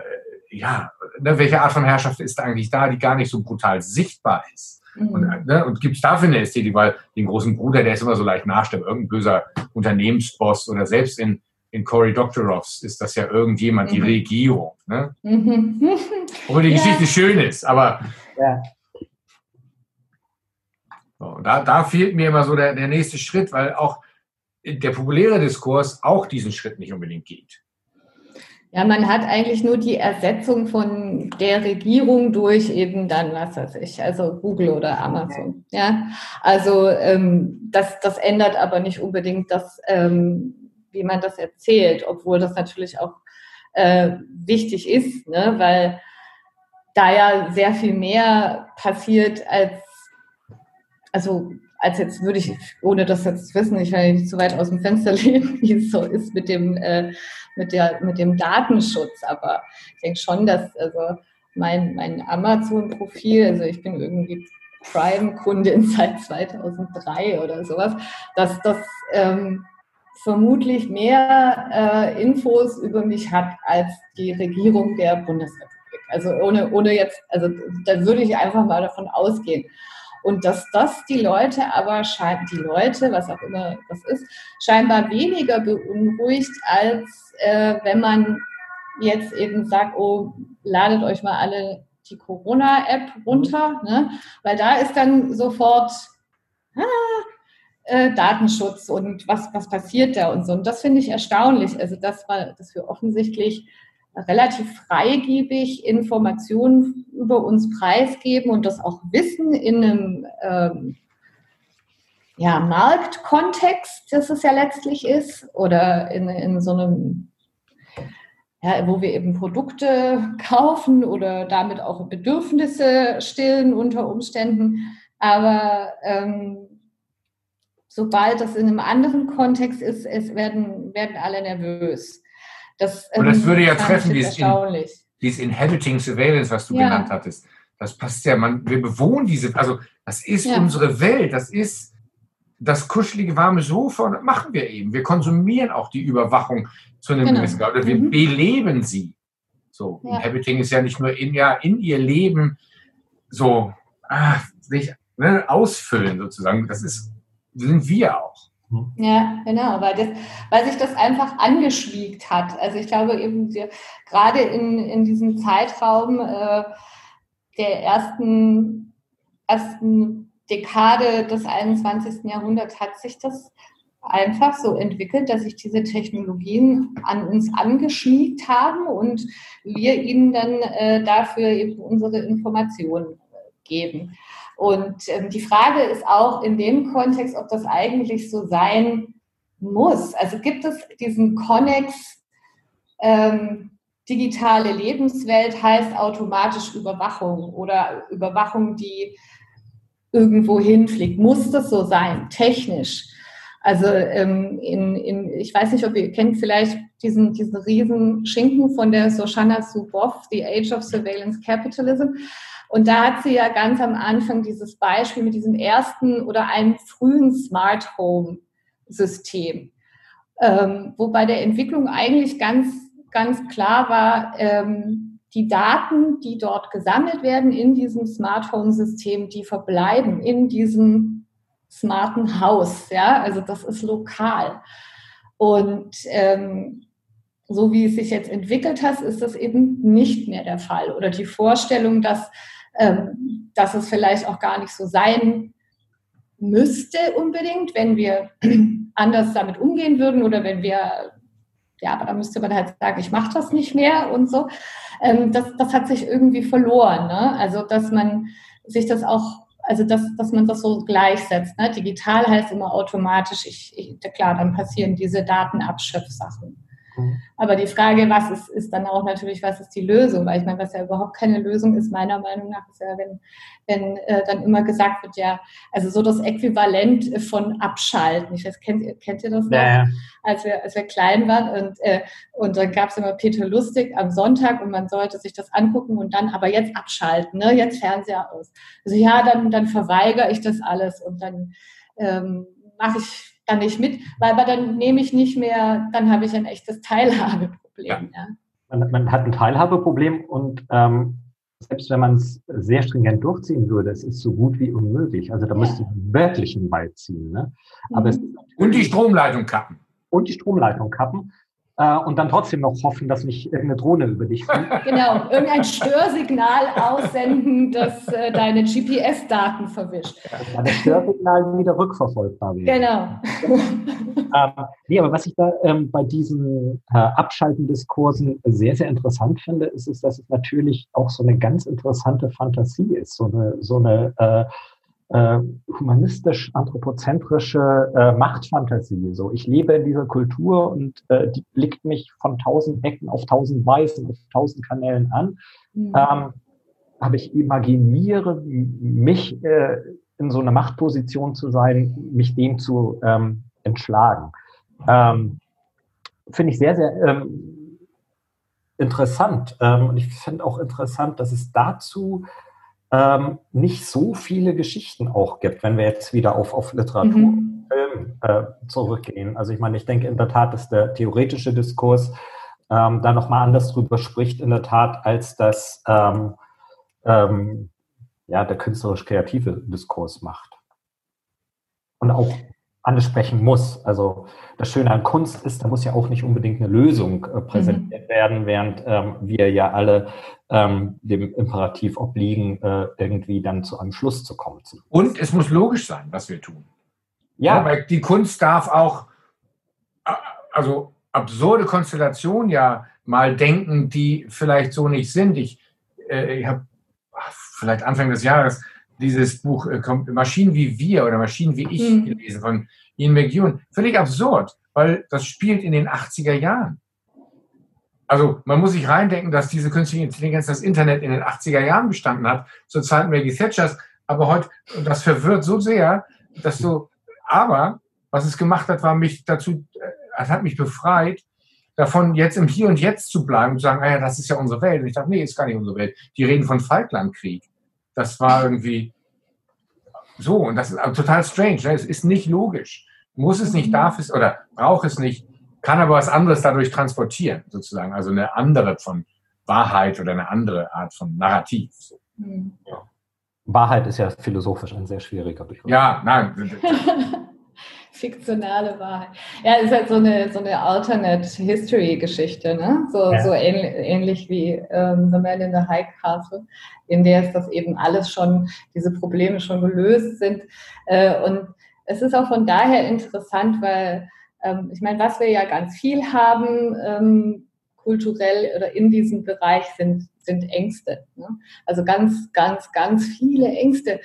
Speaker 1: ja, ne, welche Art von Herrschaft ist eigentlich da, die gar nicht so brutal sichtbar ist? Mhm. Und, ne, und gibt es dafür eine Ästhetik, weil den großen Bruder, der ist immer so leicht nachstellbar, irgendein böser Unternehmensboss oder selbst in, in Cory Doctorow's ist das ja irgendjemand, mhm. die Regierung. Ne? Mhm. Obwohl die ja. Geschichte schön ist, aber ja. so, da, da fehlt mir immer so der, der nächste Schritt, weil auch der populäre Diskurs auch diesen Schritt nicht unbedingt geht.
Speaker 2: Ja, man hat eigentlich nur die Ersetzung von der Regierung durch eben dann, was weiß ich, also Google oder Amazon. Ja, also ähm, das, das ändert aber nicht unbedingt das, ähm, wie man das erzählt, obwohl das natürlich auch äh, wichtig ist, ne? weil da ja sehr viel mehr passiert als, also als jetzt würde ich, ohne das jetzt zu wissen, ich will nicht zu weit aus dem Fenster lehnen, wie es so ist mit dem äh, mit, der, mit dem Datenschutz. Aber ich denke schon, dass also mein, mein Amazon-Profil, also ich bin irgendwie Prime-Kundin seit 2003 oder sowas, dass das ähm, vermutlich mehr äh, Infos über mich hat als die Regierung der Bundesrepublik. Also ohne, ohne jetzt, also da würde ich einfach mal davon ausgehen. Und dass das die Leute aber scheint, die Leute, was auch immer das ist, scheinbar weniger beunruhigt, als äh, wenn man jetzt eben sagt, oh, ladet euch mal alle die Corona-App runter, ne? weil da ist dann sofort ah, äh, Datenschutz und was, was passiert da und so. Und das finde ich erstaunlich, also dass, wir, dass wir offensichtlich relativ freigebig Informationen über uns preisgeben und das auch wissen in einem ähm, ja, Marktkontext, das es ja letztlich ist, oder in, in so einem, ja, wo wir eben Produkte kaufen oder damit auch Bedürfnisse stillen unter Umständen. Aber ähm, sobald das in einem anderen Kontext ist, es werden, werden alle nervös.
Speaker 1: Das, ähm, Und das würde ja treffen, dieses, in, dieses Inhabiting Surveillance, was du ja. genannt hattest. Das passt ja, man, wir bewohnen diese, also das ist ja. unsere Welt, das ist das kuschelige, warme Sofa und das machen wir eben. Wir konsumieren auch die Überwachung zu einem genau. gewissen Grad, oder wir mhm. beleben sie. So, ja. Inhabiting ist ja nicht nur in, ja, in ihr Leben so ach, sich ne, ausfüllen sozusagen. Das ist, sind wir auch.
Speaker 2: Mhm. Ja, genau, weil, das, weil sich das einfach angeschwiegt hat. Also ich glaube eben, wir, gerade in, in diesem Zeitraum äh, der ersten, ersten Dekade des 21. Jahrhunderts hat sich das einfach so entwickelt, dass sich diese Technologien an uns angeschmiegt haben und wir ihnen dann äh, dafür eben unsere Informationen geben. Und ähm, die Frage ist auch in dem Kontext, ob das eigentlich so sein muss. Also gibt es diesen Connex, ähm, digitale Lebenswelt heißt automatisch Überwachung oder Überwachung, die irgendwo hinfliegt. Muss das so sein, technisch? Also ähm, in, in, ich weiß nicht, ob ihr kennt vielleicht diesen, diesen riesen Schinken von der Soshana Zuboff, The Age of Surveillance Capitalism. Und da hat sie ja ganz am Anfang dieses Beispiel mit diesem ersten oder einem frühen Smart Home System, ähm, wo bei der Entwicklung eigentlich ganz, ganz klar war, ähm, die Daten, die dort gesammelt werden in diesem Smart Home System, die verbleiben in diesem smarten Haus. Ja, also das ist lokal. Und ähm, so wie es sich jetzt entwickelt hat, ist das eben nicht mehr der Fall. Oder die Vorstellung, dass ähm, dass es vielleicht auch gar nicht so sein müsste unbedingt, wenn wir anders damit umgehen würden oder wenn wir, ja, aber da müsste man halt sagen, ich mache das nicht mehr und so. Ähm, das, das hat sich irgendwie verloren. Ne? Also, dass man sich das auch also dass, dass man das so gleichsetzt. Ne? Digital heißt immer automatisch, ich, ich, klar, dann passieren diese Datenabschöpfsachen. Aber die Frage, was ist, ist dann auch natürlich, was ist die Lösung? Weil ich meine, was ja überhaupt keine Lösung ist, meiner Meinung nach, ist ja, wenn, wenn äh, dann immer gesagt wird, ja, also so das Äquivalent von Abschalten. Ich weiß, kennt, kennt ihr das noch? Ja, Als, wir, als wir klein waren und, äh, und dann gab es immer Peter Lustig am Sonntag und man sollte sich das angucken und dann aber jetzt abschalten, ne? jetzt Fernseher aus. Also ja, dann, dann verweigere ich das alles und dann ähm, mache ich dann nicht mit, weil aber dann nehme ich nicht mehr, dann habe ich ein echtes Teilhabeproblem. Ja. ja.
Speaker 3: Man, man, hat ein Teilhabeproblem und ähm, selbst wenn man es sehr stringent durchziehen würde, es ist so gut wie unmöglich. Also da ja. müsste ich wirklich einen Wald ziehen. Ne?
Speaker 1: Aber mhm. und die Stromleitung kappen.
Speaker 3: Und die Stromleitung kappen äh, und dann trotzdem noch hoffen, dass nicht irgendeine Drohne über dich fliegt.
Speaker 2: Genau, irgendein Störsignal aussenden, das äh, deine GPS-Daten verwischt.
Speaker 3: Ja, das Störsignal wieder rückverfolgbar
Speaker 2: wird. Genau.
Speaker 3: ähm, nee, aber was ich da ähm, bei diesen äh, Abschalten-Diskursen sehr, sehr interessant finde, ist, ist, dass es natürlich auch so eine ganz interessante Fantasie ist, so eine, so eine äh, äh, humanistisch-anthropozentrische äh, Machtfantasie. So, ich lebe in dieser Kultur und äh, die blickt mich von tausend Ecken auf tausend Weisen, auf tausend Kanälen an. Mhm. Ähm, aber ich imaginiere mich äh, in so einer Machtposition zu sein, mich dem zu ähm, entschlagen. Ähm, Finde ich sehr, sehr ähm, interessant. Ähm, und ich finde auch interessant, dass es dazu ähm, nicht so viele Geschichten auch gibt, wenn wir jetzt wieder auf, auf Literatur mhm. Film äh, zurückgehen. Also ich meine, ich denke in der Tat, dass der theoretische Diskurs ähm, da nochmal anders drüber spricht, in der Tat, als das ähm, ähm, ja, der künstlerisch-kreative Diskurs macht. Und auch ansprechen muss. Also das Schöne an Kunst ist, da muss ja auch nicht unbedingt eine Lösung äh, präsentiert mhm. werden, während ähm, wir ja alle ähm, dem Imperativ obliegen, äh, irgendwie dann zu einem Schluss zu kommen.
Speaker 1: Und es muss logisch sein, was wir tun. Ja. weil die Kunst darf auch, äh, also absurde Konstellationen ja mal denken, die vielleicht so nicht sind. Ich, äh, ich habe vielleicht Anfang des Jahres dieses Buch äh, Maschinen wie wir oder Maschinen wie ich mhm. gelesen von Ian McEwan. Völlig absurd, weil das spielt in den 80er Jahren. Also man muss sich reindenken, dass diese künstliche Intelligenz das Internet in den 80er Jahren bestanden hat, zur Zeit Maggie Thatchers. Aber heute, das verwirrt so sehr, dass du, aber was es gemacht hat, war mich dazu, äh, es hat mich befreit, davon jetzt im Hier und Jetzt zu bleiben und zu sagen, naja, ah das ist ja unsere Welt. Und ich dachte, nee, ist gar nicht unsere Welt. Die reden von Falklandkrieg das war irgendwie so und das ist total strange. Ne? Es ist nicht logisch. Muss es nicht, darf es oder braucht es nicht, kann aber was anderes dadurch transportieren, sozusagen. Also eine andere von Wahrheit oder eine andere Art von Narrativ.
Speaker 3: Mhm. Ja. Wahrheit ist ja philosophisch ein sehr schwieriger
Speaker 1: Begriff. Ja, nein.
Speaker 2: fiktionale Wahrheit. Ja, es ist halt so eine, so eine Alternate History Geschichte, ne? So, ja. so ähnlich, ähnlich wie ähm, The Man in the High Castle, in der es das eben alles schon, diese Probleme schon gelöst sind. Äh, und es ist auch von daher interessant, weil ähm, ich meine, was wir ja ganz viel haben, ähm, kulturell oder in diesem Bereich sind, sind Ängste. Ne? Also ganz, ganz, ganz viele Ängste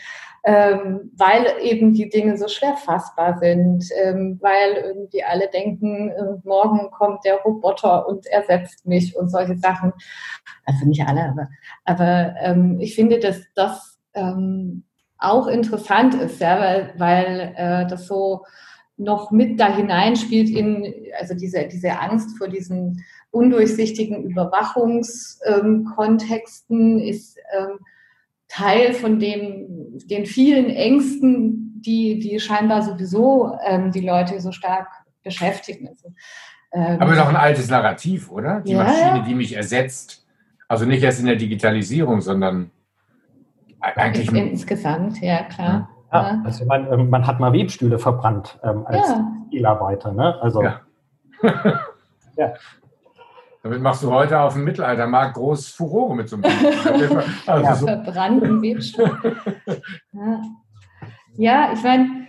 Speaker 2: ähm, weil eben die Dinge so schwer fassbar sind, ähm, weil irgendwie alle denken, äh, morgen kommt der Roboter und ersetzt mich und solche Sachen. Also nicht alle, aber, aber ähm, ich finde, dass das ähm, auch interessant ist, ja, weil, weil äh, das so noch mit da hineinspielt in, also diese, diese Angst vor diesen undurchsichtigen Überwachungskontexten ist, ähm, Teil von dem, den vielen Ängsten, die, die scheinbar sowieso ähm, die Leute so stark beschäftigen. Also,
Speaker 1: ähm, Aber doch ein altes Narrativ, oder? Die ja, Maschine, die mich ersetzt. Also nicht erst in der Digitalisierung, sondern eigentlich.
Speaker 2: Insgesamt, ja, klar.
Speaker 3: Ja, also man, ähm, man hat mal Webstühle verbrannt ähm, als ja. Spielarbeiter, ne? Also. Ja.
Speaker 1: ja. Damit machst du heute auf dem Mittelaltermarkt groß Furore mit so einem.
Speaker 2: Also ja, so. verbrannten Webstuhl. ja. ja, ich meine,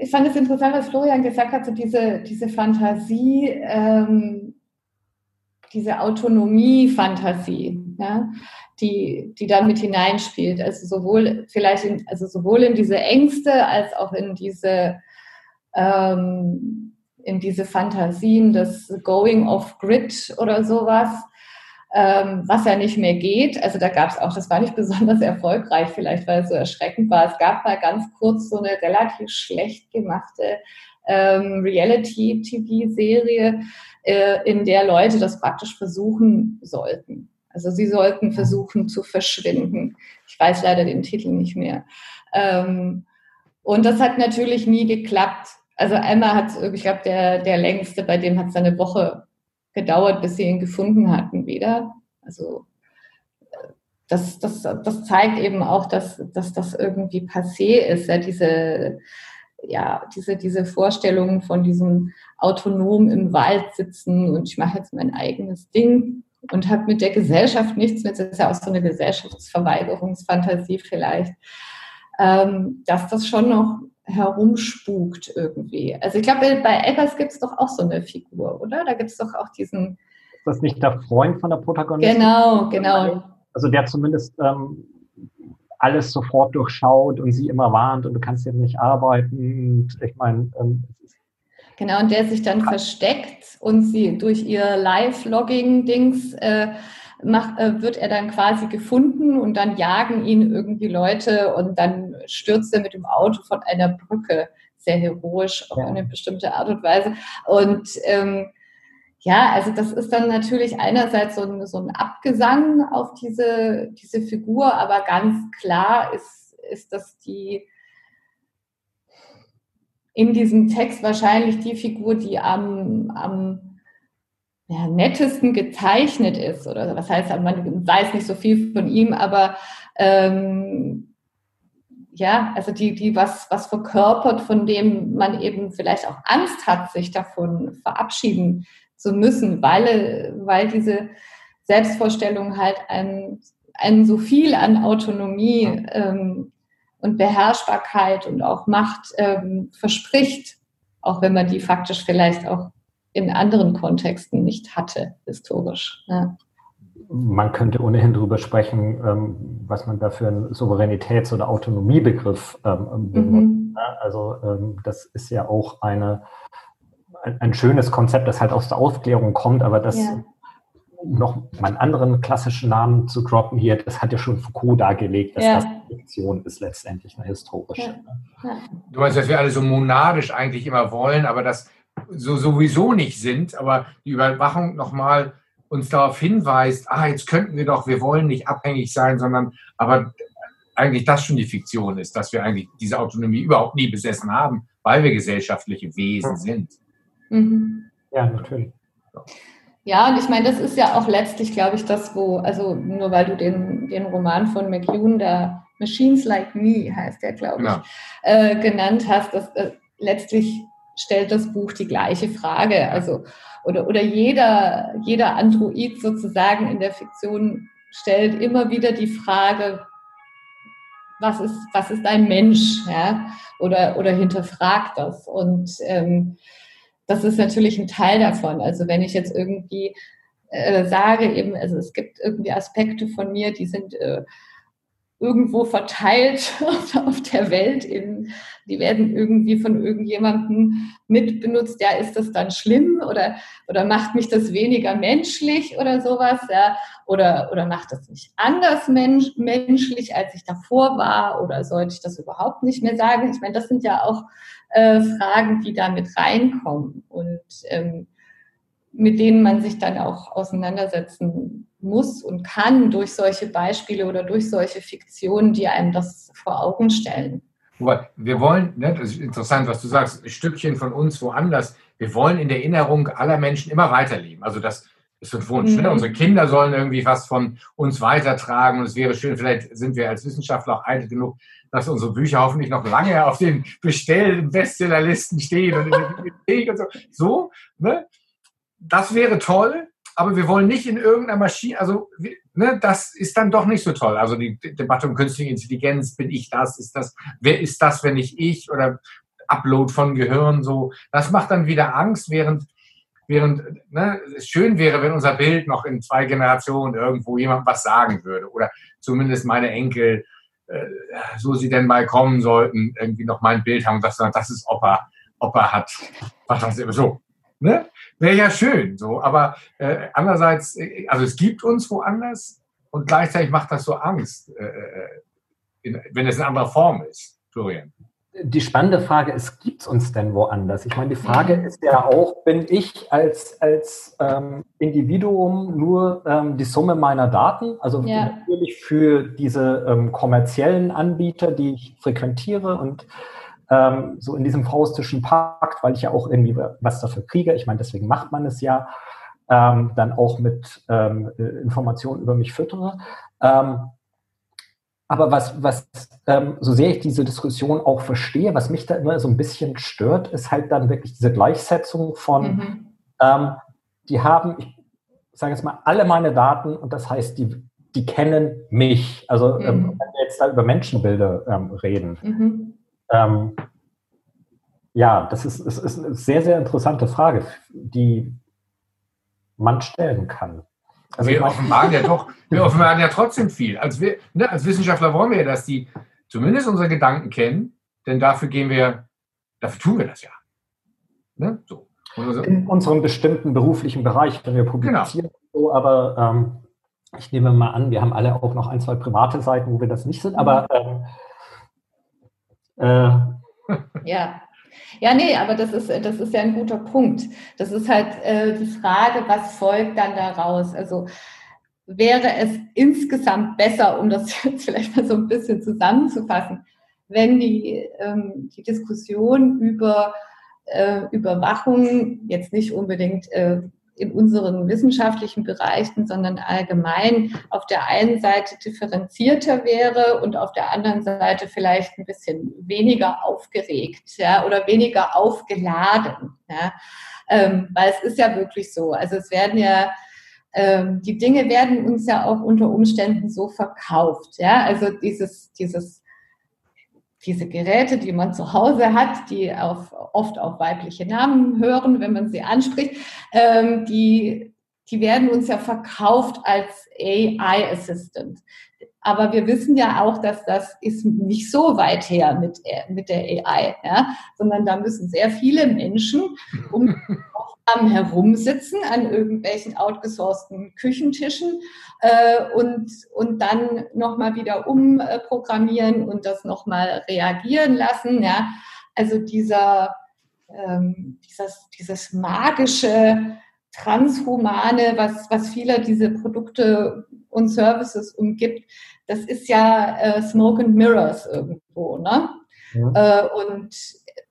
Speaker 2: ich fand es interessant, was Florian gesagt hat, so diese, diese Fantasie, ähm, diese Autonomie-Fantasie, ja, die, die da mit hineinspielt. Also sowohl vielleicht in, also sowohl in diese Ängste als auch in diese ähm, in diese Fantasien des Going off Grid oder sowas, ähm, was ja nicht mehr geht. Also da gab es auch, das war nicht besonders erfolgreich, vielleicht weil es so erschreckend war. Es gab mal ganz kurz so eine relativ schlecht gemachte ähm, Reality-TV-Serie, äh, in der Leute das praktisch versuchen sollten. Also sie sollten versuchen zu verschwinden. Ich weiß leider den Titel nicht mehr. Ähm, und das hat natürlich nie geklappt. Also einmal hat ich glaube, der, der längste, bei dem hat es eine Woche gedauert, bis sie ihn gefunden hatten wieder. Also das, das, das zeigt eben auch, dass, dass das irgendwie passé ist, ja, diese, ja, diese, diese Vorstellung von diesem autonom im Wald sitzen und ich mache jetzt mein eigenes Ding und habe mit der Gesellschaft nichts mit, das ist ja auch so eine Gesellschaftsverweigerungsfantasie vielleicht, ähm, dass das schon noch herumspukt irgendwie. Also ich glaube, bei Eggers gibt es doch auch so eine Figur, oder? Da gibt es doch auch diesen.
Speaker 3: Ist das nicht der Freund von der Protagonistin?
Speaker 2: Genau, genau.
Speaker 3: Also der zumindest ähm, alles sofort durchschaut und sie immer warnt und du kannst ja nicht arbeiten. Und ich meine, ähm,
Speaker 2: Genau, und der sich dann versteckt und sie durch ihr Live-Logging-Dings äh, macht, äh, wird er dann quasi gefunden und dann jagen ihn irgendwie Leute und dann stürzt er mit dem Auto von einer Brücke, sehr heroisch auf ja. eine bestimmte Art und Weise. Und ähm, ja, also das ist dann natürlich einerseits so ein, so ein Abgesang auf diese, diese Figur, aber ganz klar ist, ist dass die in diesem Text wahrscheinlich die Figur, die am, am ja, nettesten gezeichnet ist. Oder was heißt, man weiß nicht so viel von ihm, aber ähm, ja, also die, die was, was verkörpert, von dem man eben vielleicht auch Angst hat, sich davon verabschieden zu müssen, weil, weil diese Selbstvorstellung halt ein, ein so viel an Autonomie ähm, und Beherrschbarkeit und auch Macht ähm, verspricht, auch wenn man die faktisch vielleicht auch in anderen Kontexten nicht hatte, historisch. Ja.
Speaker 3: Man könnte ohnehin darüber sprechen, ähm, was man da für einen Souveränitäts- oder Autonomiebegriff ähm, benutzt. Mhm. Also ähm, das ist ja auch eine ein, ein, schönes Konzept, das halt aus der Aufklärung kommt, aber das ja. Noch meinen anderen klassischen Namen zu droppen hier, das hat ja schon Foucault dargelegt, dass ja. das Fiktion ist letztendlich eine historische. Ja.
Speaker 1: Ne? Du meinst, dass wir alle so monadisch eigentlich immer wollen, aber das so sowieso nicht sind, aber die Überwachung nochmal uns darauf hinweist, ah, jetzt könnten wir doch, wir wollen nicht abhängig sein, sondern aber eigentlich das schon die Fiktion ist, dass wir eigentlich diese Autonomie überhaupt nie besessen haben, weil wir gesellschaftliche Wesen sind.
Speaker 3: Mhm. Ja, natürlich.
Speaker 2: Ja, und ich meine, das ist ja auch letztlich, glaube ich, das, wo, also nur weil du den, den Roman von McEwan, der Machines Like Me heißt der, glaube ich, ja. äh, genannt hast, dass äh, letztlich stellt das Buch die gleiche Frage. Also, oder, oder jeder, jeder Android sozusagen in der Fiktion stellt immer wieder die Frage, was ist, was ist ein Mensch? Ja? Oder, oder hinterfragt das. Und ähm, das ist natürlich ein Teil davon. Also wenn ich jetzt irgendwie äh, sage, eben, also es gibt irgendwie Aspekte von mir, die sind äh, irgendwo verteilt auf der Welt, in, die werden irgendwie von irgendjemandem mitbenutzt, ja, ist das dann schlimm oder, oder macht mich das weniger menschlich oder sowas, ja, oder, oder macht das mich anders mensch, menschlich, als ich davor war oder sollte ich das überhaupt nicht mehr sagen? Ich meine, das sind ja auch äh, Fragen, die da mit reinkommen und ähm, mit denen man sich dann auch auseinandersetzen muss und kann durch solche Beispiele oder durch solche Fiktionen, die einem das vor Augen stellen.
Speaker 1: Wir wollen, ne, das ist interessant, was du sagst, ein Stückchen von uns woanders. Wir wollen in der Erinnerung aller Menschen immer weiterleben. Also das ist ein Wunsch. Ne? Mhm. Ne? Unsere Kinder sollen irgendwie was von uns weitertragen und es wäre schön, vielleicht sind wir als Wissenschaftler auch alt genug, dass unsere Bücher hoffentlich noch lange auf den bestellten Bestsellerlisten stehen und in der Bibliothek und so. So, ne? Das wäre toll, aber wir wollen nicht in irgendeiner Maschine, also ne, das ist dann doch nicht so toll. Also die Debatte um künstliche Intelligenz, bin ich das, ist das, wer ist das, wenn nicht ich oder Upload von Gehirn, so, das macht dann wieder Angst, während während ne, es schön wäre, wenn unser Bild noch in zwei Generationen irgendwo jemand was sagen würde oder zumindest meine Enkel so sie denn mal kommen sollten, irgendwie noch mein Bild haben und das, das ist Opa, Opa hat, was weiß ich, so. Ne? Wäre ja schön, so. Aber äh, andererseits, äh, also es gibt uns woanders und gleichzeitig macht das so Angst, äh, äh in, wenn es in anderer Form ist, Florian
Speaker 3: die spannende Frage ist, gibt es uns denn woanders? Ich meine, die Frage mhm. ist ja auch, bin ich als, als ähm, Individuum nur ähm, die Summe meiner Daten? Also ja. natürlich für diese ähm, kommerziellen Anbieter, die ich frequentiere und ähm, so in diesem faustischen Pakt, weil ich ja auch irgendwie was dafür kriege. Ich meine, deswegen macht man es ja, ähm, dann auch mit ähm, Informationen über mich füttere. Aber was, was ähm, so sehr ich diese Diskussion auch verstehe, was mich da immer so ein bisschen stört, ist halt dann wirklich diese Gleichsetzung von, mhm. ähm, die haben, ich sage jetzt mal, alle meine Daten und das heißt, die, die kennen mich. Also ähm, mhm. ähm, wenn wir jetzt da über Menschenbilder ähm, reden. Mhm. Ähm, ja, das ist, ist, ist eine sehr, sehr interessante Frage, die man stellen kann.
Speaker 1: Also wir offenbaren ja doch, wir offenbaren ja trotzdem viel. Als, wir, ne, als Wissenschaftler wollen wir ja, dass die zumindest unsere Gedanken kennen, denn dafür gehen wir, dafür tun wir das ja.
Speaker 3: Ne? So. So. In unserem bestimmten beruflichen Bereich, wenn wir publizieren, genau. so, aber ähm, ich nehme mal an, wir haben alle auch noch ein, zwei private Seiten, wo wir das nicht sind, aber ähm,
Speaker 2: äh, ja. Ja, nee, aber das ist, das ist ja ein guter Punkt. Das ist halt äh, die Frage, was folgt dann daraus? Also wäre es insgesamt besser, um das jetzt vielleicht mal so ein bisschen zusammenzufassen, wenn die, ähm, die Diskussion über äh, Überwachung jetzt nicht unbedingt äh, in unseren wissenschaftlichen Bereichen, sondern allgemein auf der einen Seite differenzierter wäre und auf der anderen Seite vielleicht ein bisschen weniger aufgeregt ja, oder weniger aufgeladen. Ja. Ähm, weil es ist ja wirklich so. Also es werden ja ähm, die Dinge werden uns ja auch unter Umständen so verkauft. Ja, also dieses, dieses diese Geräte, die man zu Hause hat, die auf, oft auf weibliche Namen hören, wenn man sie anspricht, ähm, die, die werden uns ja verkauft als AI Assistant. Aber wir wissen ja auch, dass das ist nicht so weit her mit, mit der AI, ja? sondern da müssen sehr viele Menschen um Aufgaben herumsitzen an irgendwelchen outgesourcten Küchentischen äh, und, und dann nochmal wieder umprogrammieren und das nochmal reagieren lassen. Ja? Also dieser, ähm, dieses, dieses magische, transhumane, was, was viele diese Produkte und Services umgibt, das ist ja äh, Smoke and Mirrors irgendwo, ne? Ja. Äh, und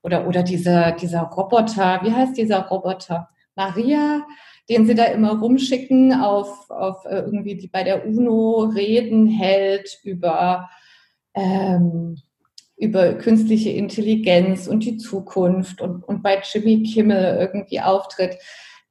Speaker 2: oder oder dieser dieser Roboter, wie heißt dieser Roboter? Maria, den sie da immer rumschicken, auf, auf äh, irgendwie die bei der UNO Reden hält über ähm, über künstliche Intelligenz und die Zukunft und, und bei Jimmy Kimmel irgendwie auftritt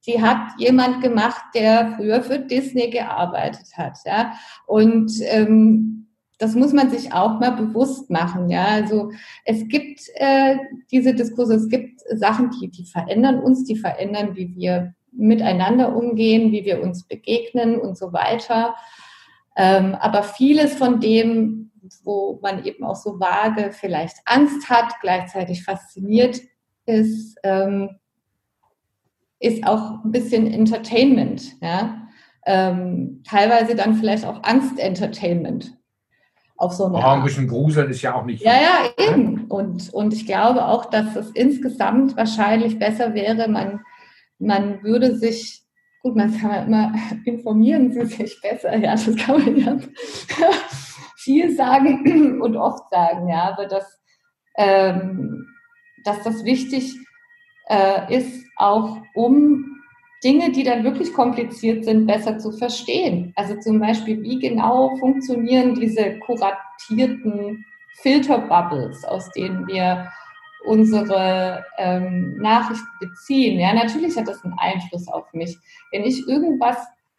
Speaker 2: die hat jemand gemacht, der früher für Disney gearbeitet hat. Ja? Und ähm, das muss man sich auch mal bewusst machen. Ja, also es gibt äh, diese Diskurse, es gibt Sachen, die, die verändern uns, die verändern, wie wir miteinander umgehen, wie wir uns begegnen und so weiter. Ähm, aber vieles von dem, wo man eben auch so vage vielleicht Angst hat, gleichzeitig fasziniert ist, ähm, ist auch ein bisschen Entertainment, ja. Ähm, teilweise dann vielleicht auch Angst-Entertainment.
Speaker 1: Auf so eine oh, ein bisschen Gruseln ist ja auch nicht.
Speaker 2: Ja, ja, eben. Und, und ich glaube auch, dass es insgesamt wahrscheinlich besser wäre, man, man würde sich, gut, man kann ja immer informieren Sie sich besser, ja, das kann man ja viel sagen und oft sagen, ja, aber dass, ähm, dass das wichtig äh, ist, auch um Dinge, die dann wirklich kompliziert sind, besser zu verstehen. Also zum Beispiel, wie genau funktionieren diese kuratierten Filterbubbles, aus denen wir unsere ähm, Nachrichten beziehen. Ja, natürlich hat das einen Einfluss auf mich. Wenn ich irgendwas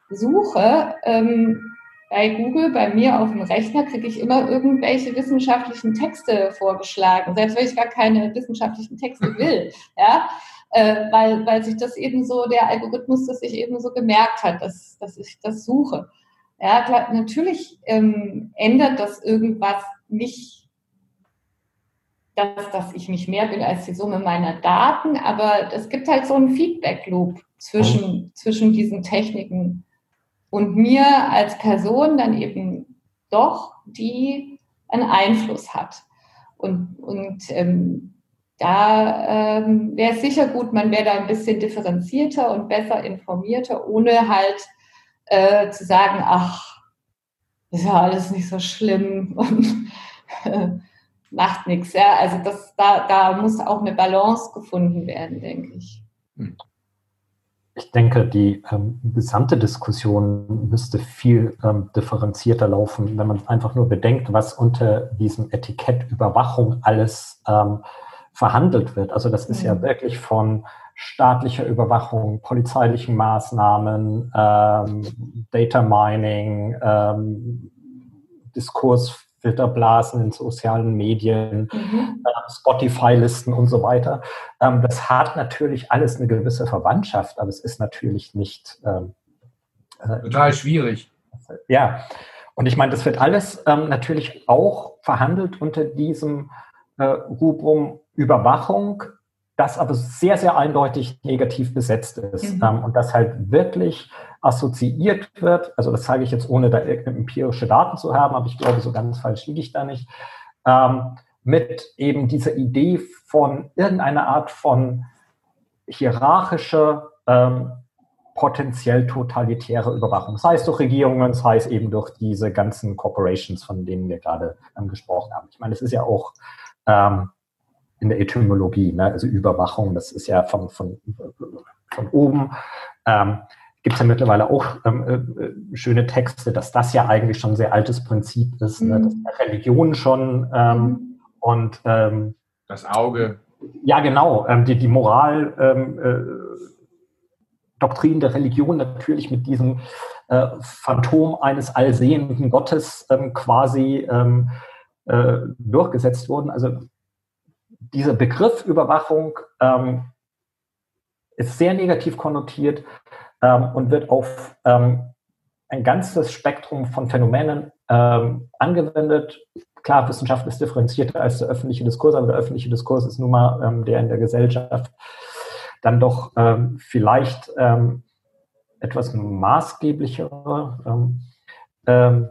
Speaker 2: suche, ähm, bei Google, bei mir auf dem Rechner, kriege ich immer irgendwelche wissenschaftlichen Texte vorgeschlagen, selbst wenn ich gar keine wissenschaftlichen Texte will. Ja? Äh, weil, weil sich das eben so, der Algorithmus das sich eben so gemerkt hat, dass, dass ich das suche. Ja, klar, natürlich ähm, ändert das irgendwas nicht, dass, dass ich nicht mehr bin als die Summe meiner Daten, aber es gibt halt so einen Feedback-Loop zwischen, zwischen diesen Techniken und mir als Person dann eben doch, die einen Einfluss hat. Und, und ähm, da ähm, wäre es sicher gut, man wäre da ein bisschen differenzierter und besser informierter, ohne halt äh, zu sagen, ach, ist ja alles nicht so schlimm und äh, macht nichts. Ja? Also das, da, da muss auch eine Balance gefunden werden, denke ich. Hm.
Speaker 3: Ich denke, die ähm, gesamte Diskussion müsste viel ähm, differenzierter laufen, wenn man einfach nur bedenkt, was unter diesem Etikett Überwachung alles ähm, verhandelt wird. Also das ist ja mhm. wirklich von staatlicher Überwachung, polizeilichen Maßnahmen, ähm, Data Mining, ähm, Diskurs Filterblasen in sozialen Medien, mhm. äh, Spotify-Listen und so weiter. Ähm, das hat natürlich alles eine gewisse Verwandtschaft, aber es ist natürlich nicht. Ähm,
Speaker 1: äh, Total schwierig.
Speaker 3: Ja, und ich meine, das wird alles ähm, natürlich auch verhandelt unter diesem äh, Rubrum Überwachung, das aber sehr, sehr eindeutig negativ besetzt ist mhm. ähm, und das halt wirklich assoziiert wird, also das zeige ich jetzt ohne da empirische Daten zu haben, aber ich glaube, so ganz falsch liege ich da nicht, ähm, mit eben dieser Idee von irgendeiner Art von hierarchischer, ähm, potenziell totalitäre Überwachung. Sei es durch Regierungen, sei es eben durch diese ganzen Corporations, von denen wir gerade gesprochen haben. Ich meine, es ist ja auch ähm, in der Etymologie, ne? also Überwachung, das ist ja von, von, von oben. Ähm, Gibt es ja mittlerweile auch ähm, äh, schöne Texte, dass das ja eigentlich schon ein sehr altes Prinzip ist, mhm. ne? dass Religion schon ähm, mhm. und
Speaker 1: ähm, das Auge.
Speaker 3: Ja, genau, ähm, die, die Moral, ähm, äh, Doktrin der Religion natürlich mit diesem äh, Phantom eines allsehenden Gottes ähm, quasi ähm, äh, durchgesetzt wurden. Also dieser Begriff Überwachung ähm, ist sehr negativ konnotiert ähm, und wird auf ähm, ein ganzes Spektrum von Phänomenen ähm, angewendet. Klar, Wissenschaft ist differenzierter als der öffentliche Diskurs, aber der öffentliche Diskurs ist nun mal ähm, der in der Gesellschaft dann doch ähm, vielleicht etwas maßgeblichere. Ähm, ähm,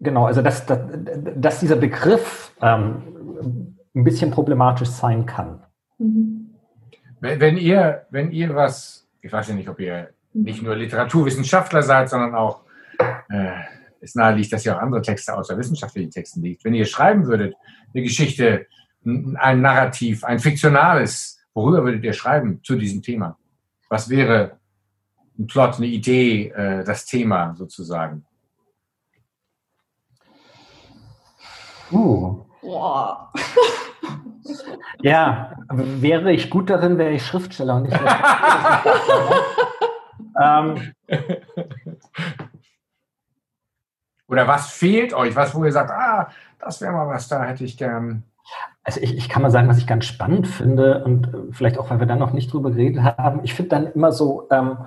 Speaker 3: genau, also dass, dass, dass dieser Begriff ähm, ein bisschen problematisch sein kann.
Speaker 1: Mhm. Wenn, ihr, wenn ihr was, ich weiß ja nicht, ob ihr nicht nur Literaturwissenschaftler seid, sondern auch, äh, es nahe liegt, dass ihr auch andere Texte außer wissenschaftlichen Texten liegt. Wenn ihr schreiben würdet, eine Geschichte, ein Narrativ, ein fiktionales, worüber würdet ihr schreiben zu diesem Thema? Was wäre ein Plot, eine Idee, äh, das Thema sozusagen?
Speaker 3: Uh. Boah. ja, wäre ich gut darin, wäre ich Schriftsteller und nicht
Speaker 1: ähm, Oder was fehlt euch? Was, wo ihr sagt, ah, das wäre mal was, da hätte ich gern.
Speaker 3: Also ich, ich kann mal sagen, was ich ganz spannend finde und äh, vielleicht auch, weil wir da noch nicht drüber geredet haben. Ich finde dann immer so ähm,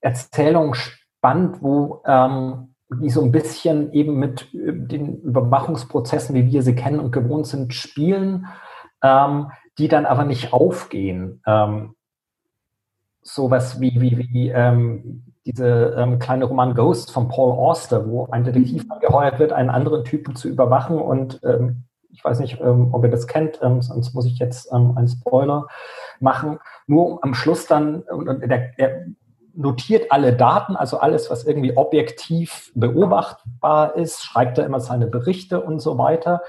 Speaker 3: Erzählungen spannend, wo ähm, die so ein bisschen eben mit äh, den Überwachungsprozessen, wie wir sie kennen und gewohnt sind, spielen, ähm, die dann aber nicht aufgehen. Ähm, sowas wie, wie, wie ähm, diese ähm, kleine Roman Ghost von Paul Auster, wo ein Detektiv mhm. angeheuert wird, einen anderen Typen zu überwachen und ähm, ich weiß nicht, ähm, ob ihr das kennt, ähm, sonst muss ich jetzt einen Spoiler machen. Nur am Schluss dann, und der, er notiert alle Daten, also alles, was irgendwie objektiv beobachtbar ist, schreibt er immer seine Berichte und so weiter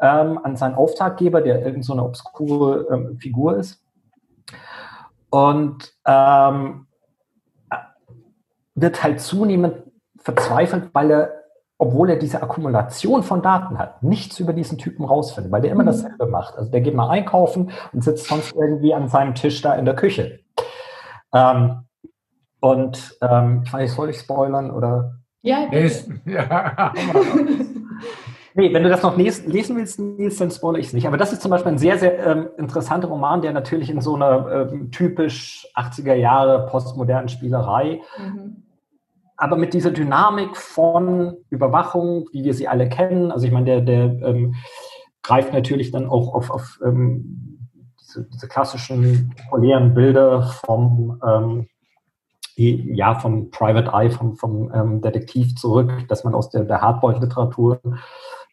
Speaker 3: ähm, an seinen Auftraggeber, der irgendeine so obskure ähm, Figur ist. Und ähm, wird halt zunehmend verzweifelt, weil er, obwohl er diese Akkumulation von Daten hat, nichts über diesen Typen rausfindet, weil der immer mhm. dasselbe macht. Also der geht mal einkaufen und sitzt sonst irgendwie an seinem Tisch da in der Küche. Ähm, und ähm, ich weiß nicht, soll ich spoilern oder?
Speaker 2: Ja. ja.
Speaker 3: Nee, wenn du das noch lesen willst, Nils, dann spoilere ich es nicht. Aber das ist zum Beispiel ein sehr, sehr ähm, interessanter Roman, der natürlich in so einer ähm, typisch 80er Jahre postmodernen Spielerei, mhm. aber mit dieser Dynamik von Überwachung, wie wir sie alle kennen. Also ich meine, der, der ähm, greift natürlich dann auch auf, auf ähm, diese, diese, klassischen populären Bilder vom ähm, ja, vom Private Eye, vom, vom ähm, Detektiv zurück, dass man aus der, der Hardboiled-Literatur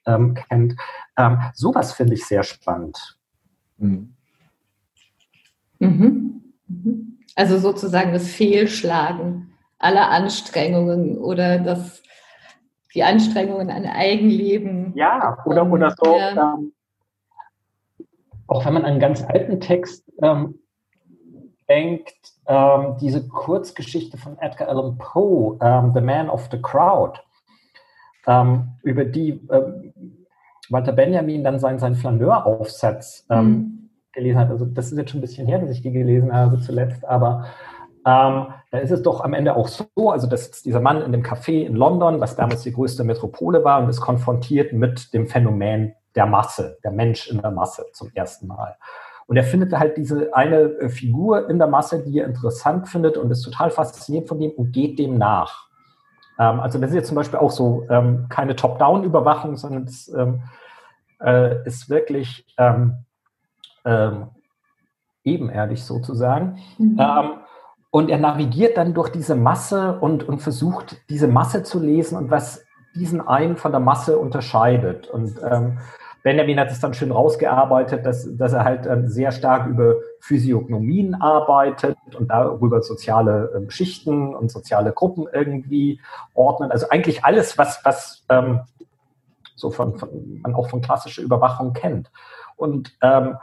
Speaker 3: ähm, kennt. Ähm, sowas finde ich sehr spannend. Mhm.
Speaker 2: Mhm. Mhm. Also sozusagen das Fehlschlagen aller Anstrengungen oder das, die Anstrengungen an Eigenleben.
Speaker 3: Ja, oder, oder so. Ja. Ähm, auch wenn man einen ganz alten Text ähm, denkt, ähm, diese Kurzgeschichte von Edgar Allan Poe, ähm, The Man of the Crowd, ähm, über die ähm, Walter Benjamin dann seinen, seinen Flaneur-Aufsatz ähm, mhm. gelesen hat. Also das ist jetzt schon ein bisschen her, dass ich die gelesen habe zuletzt, aber ähm, da ist es doch am Ende auch so, also das ist dieser Mann in dem Café in London, was damals die größte Metropole war und ist konfrontiert mit dem Phänomen der Masse, der Mensch in der Masse zum ersten Mal. Und er findet halt diese eine äh, Figur in der Masse, die er interessant findet und ist total fasziniert von dem und geht dem nach. Ähm, also das ist jetzt zum Beispiel auch so ähm, keine Top-Down-Überwachung, sondern es ähm, äh, ist wirklich ähm, ähm, ebenerdig sozusagen. Mhm. Ähm, und er navigiert dann durch diese Masse und, und versucht, diese Masse zu lesen und was diesen einen von der Masse unterscheidet. Und Benjamin hat es dann schön rausgearbeitet, dass, dass er halt ähm, sehr stark über Physiognomien arbeitet und darüber soziale ähm, Schichten und soziale Gruppen irgendwie ordnet. Also eigentlich alles, was, was ähm, so von, von, man auch von klassischer Überwachung kennt. Und ähm,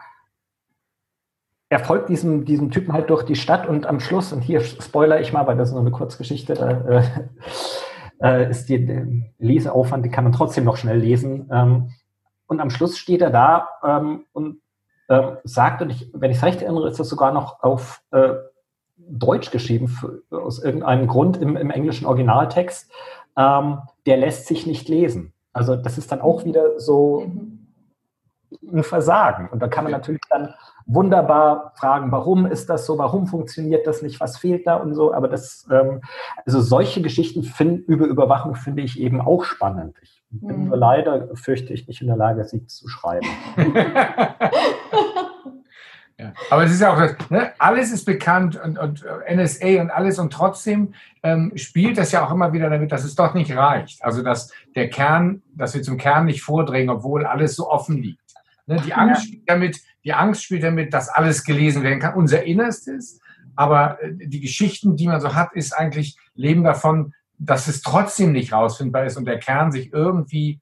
Speaker 3: er folgt diesem, diesem Typen halt durch die Stadt und am Schluss, und hier spoiler ich mal, weil das ist nur eine Kurzgeschichte, da äh, ist die, der Leseaufwand, die kann man trotzdem noch schnell lesen. Ähm, und am Schluss steht er da ähm, und ähm, sagt, und ich, wenn ich es recht erinnere, ist das sogar noch auf äh, Deutsch geschrieben, für, aus irgendeinem Grund im, im englischen Originaltext, ähm, der lässt sich nicht lesen. Also das ist dann auch wieder so mhm ein Versagen. Und da kann man natürlich dann wunderbar fragen, warum ist das so, warum funktioniert das nicht, was fehlt da und so. Aber das, ähm, also solche Geschichten find, über Überwachung finde ich eben auch spannend. Ich bin mhm. nur leider, fürchte ich, nicht in der Lage, sie zu schreiben.
Speaker 1: ja. Aber es ist ja auch, das, ne? alles ist bekannt und, und äh, NSA und alles und trotzdem ähm, spielt das ja auch immer wieder damit, dass es doch nicht reicht. Also dass der Kern, dass wir zum Kern nicht vordringen, obwohl alles so offen liegt. Ne, die, Angst spielt damit, die Angst spielt damit, dass alles gelesen werden kann, unser Innerstes. Aber äh, die Geschichten, die man so hat, ist eigentlich, leben davon, dass es trotzdem nicht rausfindbar ist und der Kern sich irgendwie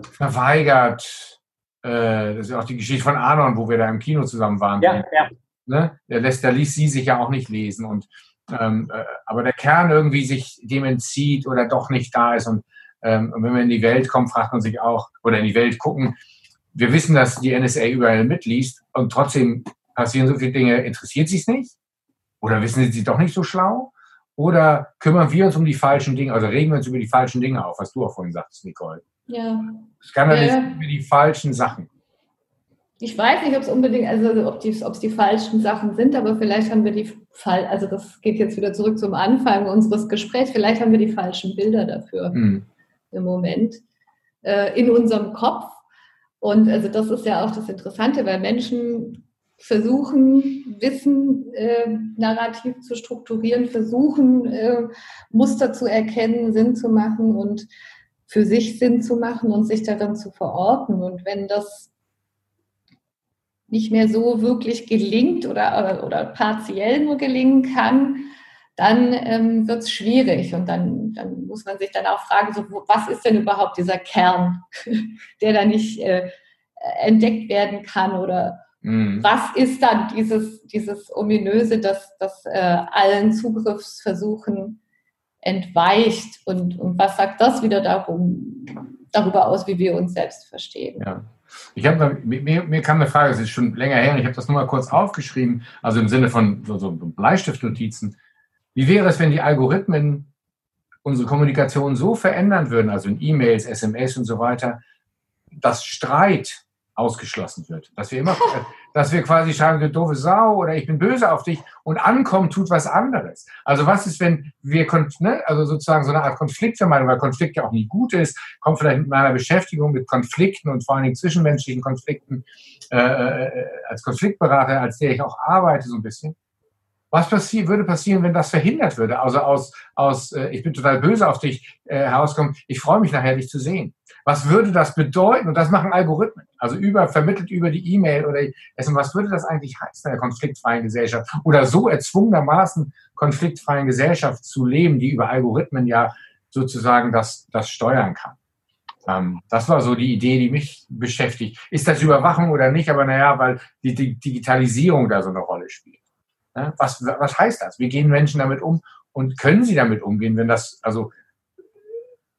Speaker 1: verweigert. Äh, das ist auch die Geschichte von Anon, wo wir da im Kino zusammen waren. Ja, ja. Ne? Der, lässt, der ließ sie sich ja auch nicht lesen. Und, ähm, äh, aber der Kern irgendwie sich dem entzieht oder doch nicht da ist. Und, ähm, und wenn wir in die Welt kommen, fragt man sich auch, oder in die Welt gucken, wir wissen, dass die NSA überall mitliest und trotzdem passieren so viele Dinge. Interessiert sie es nicht? Oder wissen sie doch nicht so schlau? Oder kümmern wir uns um die falschen Dinge, also regen wir uns über die falschen Dinge auf, was du auch vorhin sagtest, Nicole? Ja. Skandalisieren ja. wir die falschen Sachen.
Speaker 2: Ich weiß nicht, ob es unbedingt, also ob es die falschen Sachen sind, aber vielleicht haben wir die Fall, also das geht jetzt wieder zurück zum Anfang unseres Gesprächs, vielleicht haben wir die falschen Bilder dafür mhm. im Moment äh, in unserem Kopf und also das ist ja auch das Interessante, weil Menschen versuchen, Wissen äh, narrativ zu strukturieren, versuchen, äh, Muster zu erkennen, Sinn zu machen und für sich Sinn zu machen und sich darin zu verorten. Und wenn das nicht mehr so wirklich gelingt oder, oder partiell nur gelingen kann, dann ähm, wird es schwierig und dann, dann muss man sich dann auch fragen, so, was ist denn überhaupt dieser Kern, der da nicht äh, entdeckt werden kann oder mhm. was ist dann dieses, dieses ominöse, das, das äh, allen Zugriffsversuchen entweicht und, und was sagt das wieder darum, darüber aus, wie wir uns selbst verstehen?
Speaker 1: Ja. Ich habe mir, mir kam eine Frage, das ist schon länger her, ich habe das nur mal kurz aufgeschrieben, also im Sinne von so, so Bleistiftnotizen. Wie wäre es, wenn die Algorithmen unsere Kommunikation so verändern würden, also in E-Mails, SMS und so weiter, dass Streit ausgeschlossen wird. Dass wir immer, dass wir quasi schreiben, du doofe Sau oder ich bin böse auf dich und ankommen tut was anderes. Also was ist, wenn wir, ne, also sozusagen so eine Art Konfliktvermeidung, weil Konflikt ja auch nie gut ist, kommt vielleicht mit meiner Beschäftigung mit Konflikten und vor allen Dingen zwischenmenschlichen Konflikten äh, äh als Konfliktberater, als der ich auch arbeite so ein bisschen. Was passi würde passieren, wenn das verhindert würde? Also aus, aus äh, ich bin total böse auf dich äh, herauskommt, ich freue mich nachher, dich zu sehen. Was würde das bedeuten? Und das machen Algorithmen. Also über, vermittelt über die E-Mail oder essen. Was würde das eigentlich heißen in einer konfliktfreien Gesellschaft? Oder so erzwungenermaßen konfliktfreien Gesellschaft zu leben, die über Algorithmen ja sozusagen das, das steuern kann. Ähm, das war so die Idee, die mich beschäftigt. Ist das Überwachung oder nicht? Aber naja, weil die, die Digitalisierung da so eine Rolle spielt. Ja, was, was heißt das? Wie gehen Menschen damit um und können sie damit umgehen, wenn das, also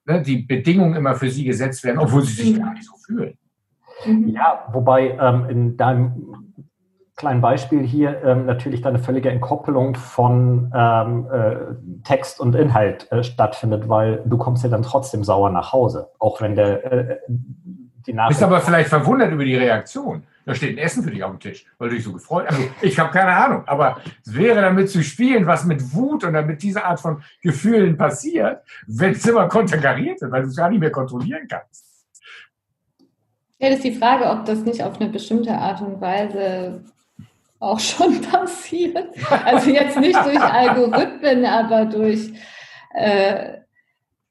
Speaker 1: ne, die Bedingungen immer für sie gesetzt werden, obwohl sie sich mhm. gar nicht so fühlen.
Speaker 3: Mhm. Ja, wobei ähm, in deinem kleinen Beispiel hier ähm, natürlich dann eine völlige Entkoppelung von ähm, äh, Text und Inhalt äh, stattfindet, weil du kommst ja dann trotzdem sauer nach Hause, auch wenn der äh,
Speaker 1: die Nachricht... Bist aber vielleicht verwundert über die Reaktion. Da steht ein Essen für dich auf dem Tisch, weil du dich so gefreut hast. Also, ich habe keine Ahnung, aber es wäre damit zu spielen, was mit Wut oder mit dieser Art von Gefühlen passiert, wenn es immer konterkariert wird, weil du es gar nicht mehr kontrollieren kannst.
Speaker 2: Ja, das ist die Frage, ob das nicht auf eine bestimmte Art und Weise auch schon passiert. Also jetzt nicht durch Algorithmen, aber durch äh,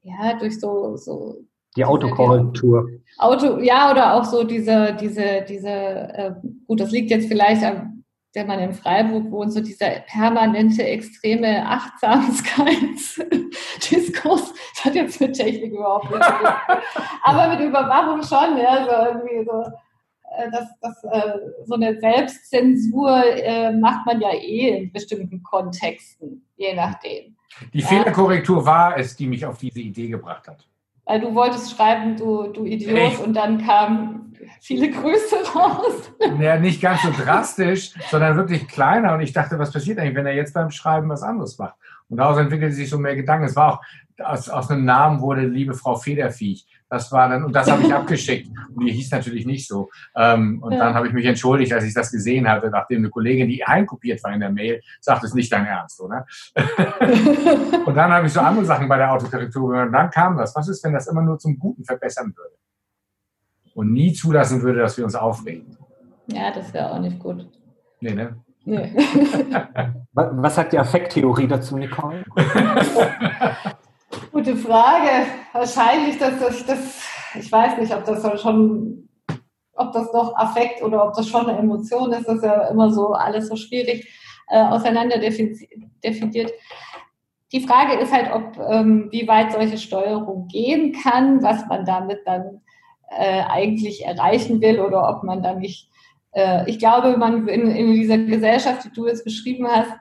Speaker 2: ja, durch so, so
Speaker 3: die Autokorrektur.
Speaker 2: Auto, ja, oder auch so diese, diese, diese, äh, gut, das liegt jetzt vielleicht an, der man in Freiburg wohnt, so dieser permanente, extreme Achtsamkeitsdiskurs, das hat jetzt mit Technik überhaupt nichts zu tun. Aber mit Überwachung schon, ja, so irgendwie so. äh, Das, das, äh, so eine Selbstzensur äh, macht man ja eh in bestimmten Kontexten, je nachdem.
Speaker 1: Die ja. Fehlerkorrektur war es, die mich auf diese Idee gebracht hat.
Speaker 2: Weil du wolltest schreiben, du, du Idiot, Echt? und dann kamen viele Grüße raus.
Speaker 1: Ja, nicht ganz so drastisch, sondern wirklich kleiner. Und ich dachte, was passiert eigentlich, wenn er jetzt beim Schreiben was anderes macht? Und daraus entwickelte sich so mehr Gedanken. Es war auch, aus, aus einem Namen wurde liebe Frau Federviech. Das war dann, und das habe ich abgeschickt. Und die hieß natürlich nicht so. Ähm, und ja. dann habe ich mich entschuldigt, als ich das gesehen hatte, nachdem eine Kollegin, die einkopiert war in der Mail, sagt, es ist nicht dein Ernst, oder? und dann habe ich so andere Sachen bei der Autokorrektur gehört. Und dann kam das. Was ist, wenn das immer nur zum Guten verbessern würde? Und nie zulassen würde, dass wir uns aufregen.
Speaker 2: Ja, das wäre auch nicht gut.
Speaker 1: Nee, ne?
Speaker 3: Nee. Was sagt die Affekttheorie dazu, Nicole?
Speaker 2: Gute Frage. Wahrscheinlich, dass das, das, ich weiß nicht, ob das schon, ob das doch Affekt oder ob das schon eine Emotion ist. Das ist ja immer so alles so schwierig äh, auseinander definiert. Die Frage ist halt, ob ähm, wie weit solche Steuerung gehen kann, was man damit dann äh, eigentlich erreichen will oder ob man dann nicht. Äh, ich glaube, man in, in, dieser Gesellschaft, die du jetzt beschrieben hast,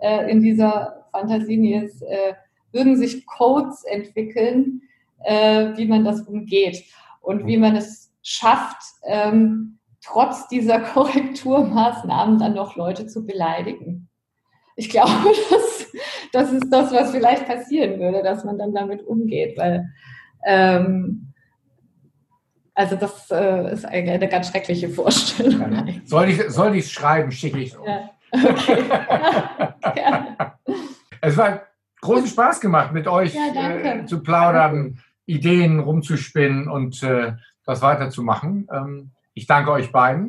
Speaker 2: äh, in dieser Fantasie ist, äh, würden sich Codes entwickeln, äh, wie man das umgeht und wie man es schafft, ähm, trotz dieser Korrekturmaßnahmen dann noch Leute zu beleidigen. Ich glaube, das, das ist das, was vielleicht passieren würde, dass man dann damit umgeht, weil ähm, also das äh, ist eine, eine, ganz schreckliche Vorstellung.
Speaker 1: Ja. Soll ich es soll schreiben, schicke ich es ja. okay. Gerne. Es war großen Spaß gemacht, mit euch ja, äh, zu plaudern, Ideen rumzuspinnen und äh, das weiterzumachen. Ähm, ich danke euch beiden.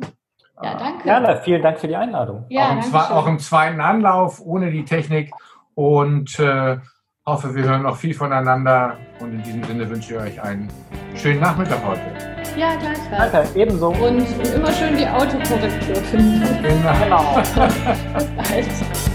Speaker 3: Ja, danke. Gerne, vielen Dank für die Einladung.
Speaker 1: Ja, auch, im auch, im zweiten Anlauf, ohne die Technik. Und äh, hoffe, wir hören noch viel voneinander. Und in diesem Sinne wünsche ich euch einen schönen Nachmittag heute.
Speaker 2: Ja, gleichfalls. Danke,
Speaker 3: ebenso.
Speaker 2: Und, und immer schön die Autokorrektur finden.
Speaker 1: Genau. genau. Bis bald.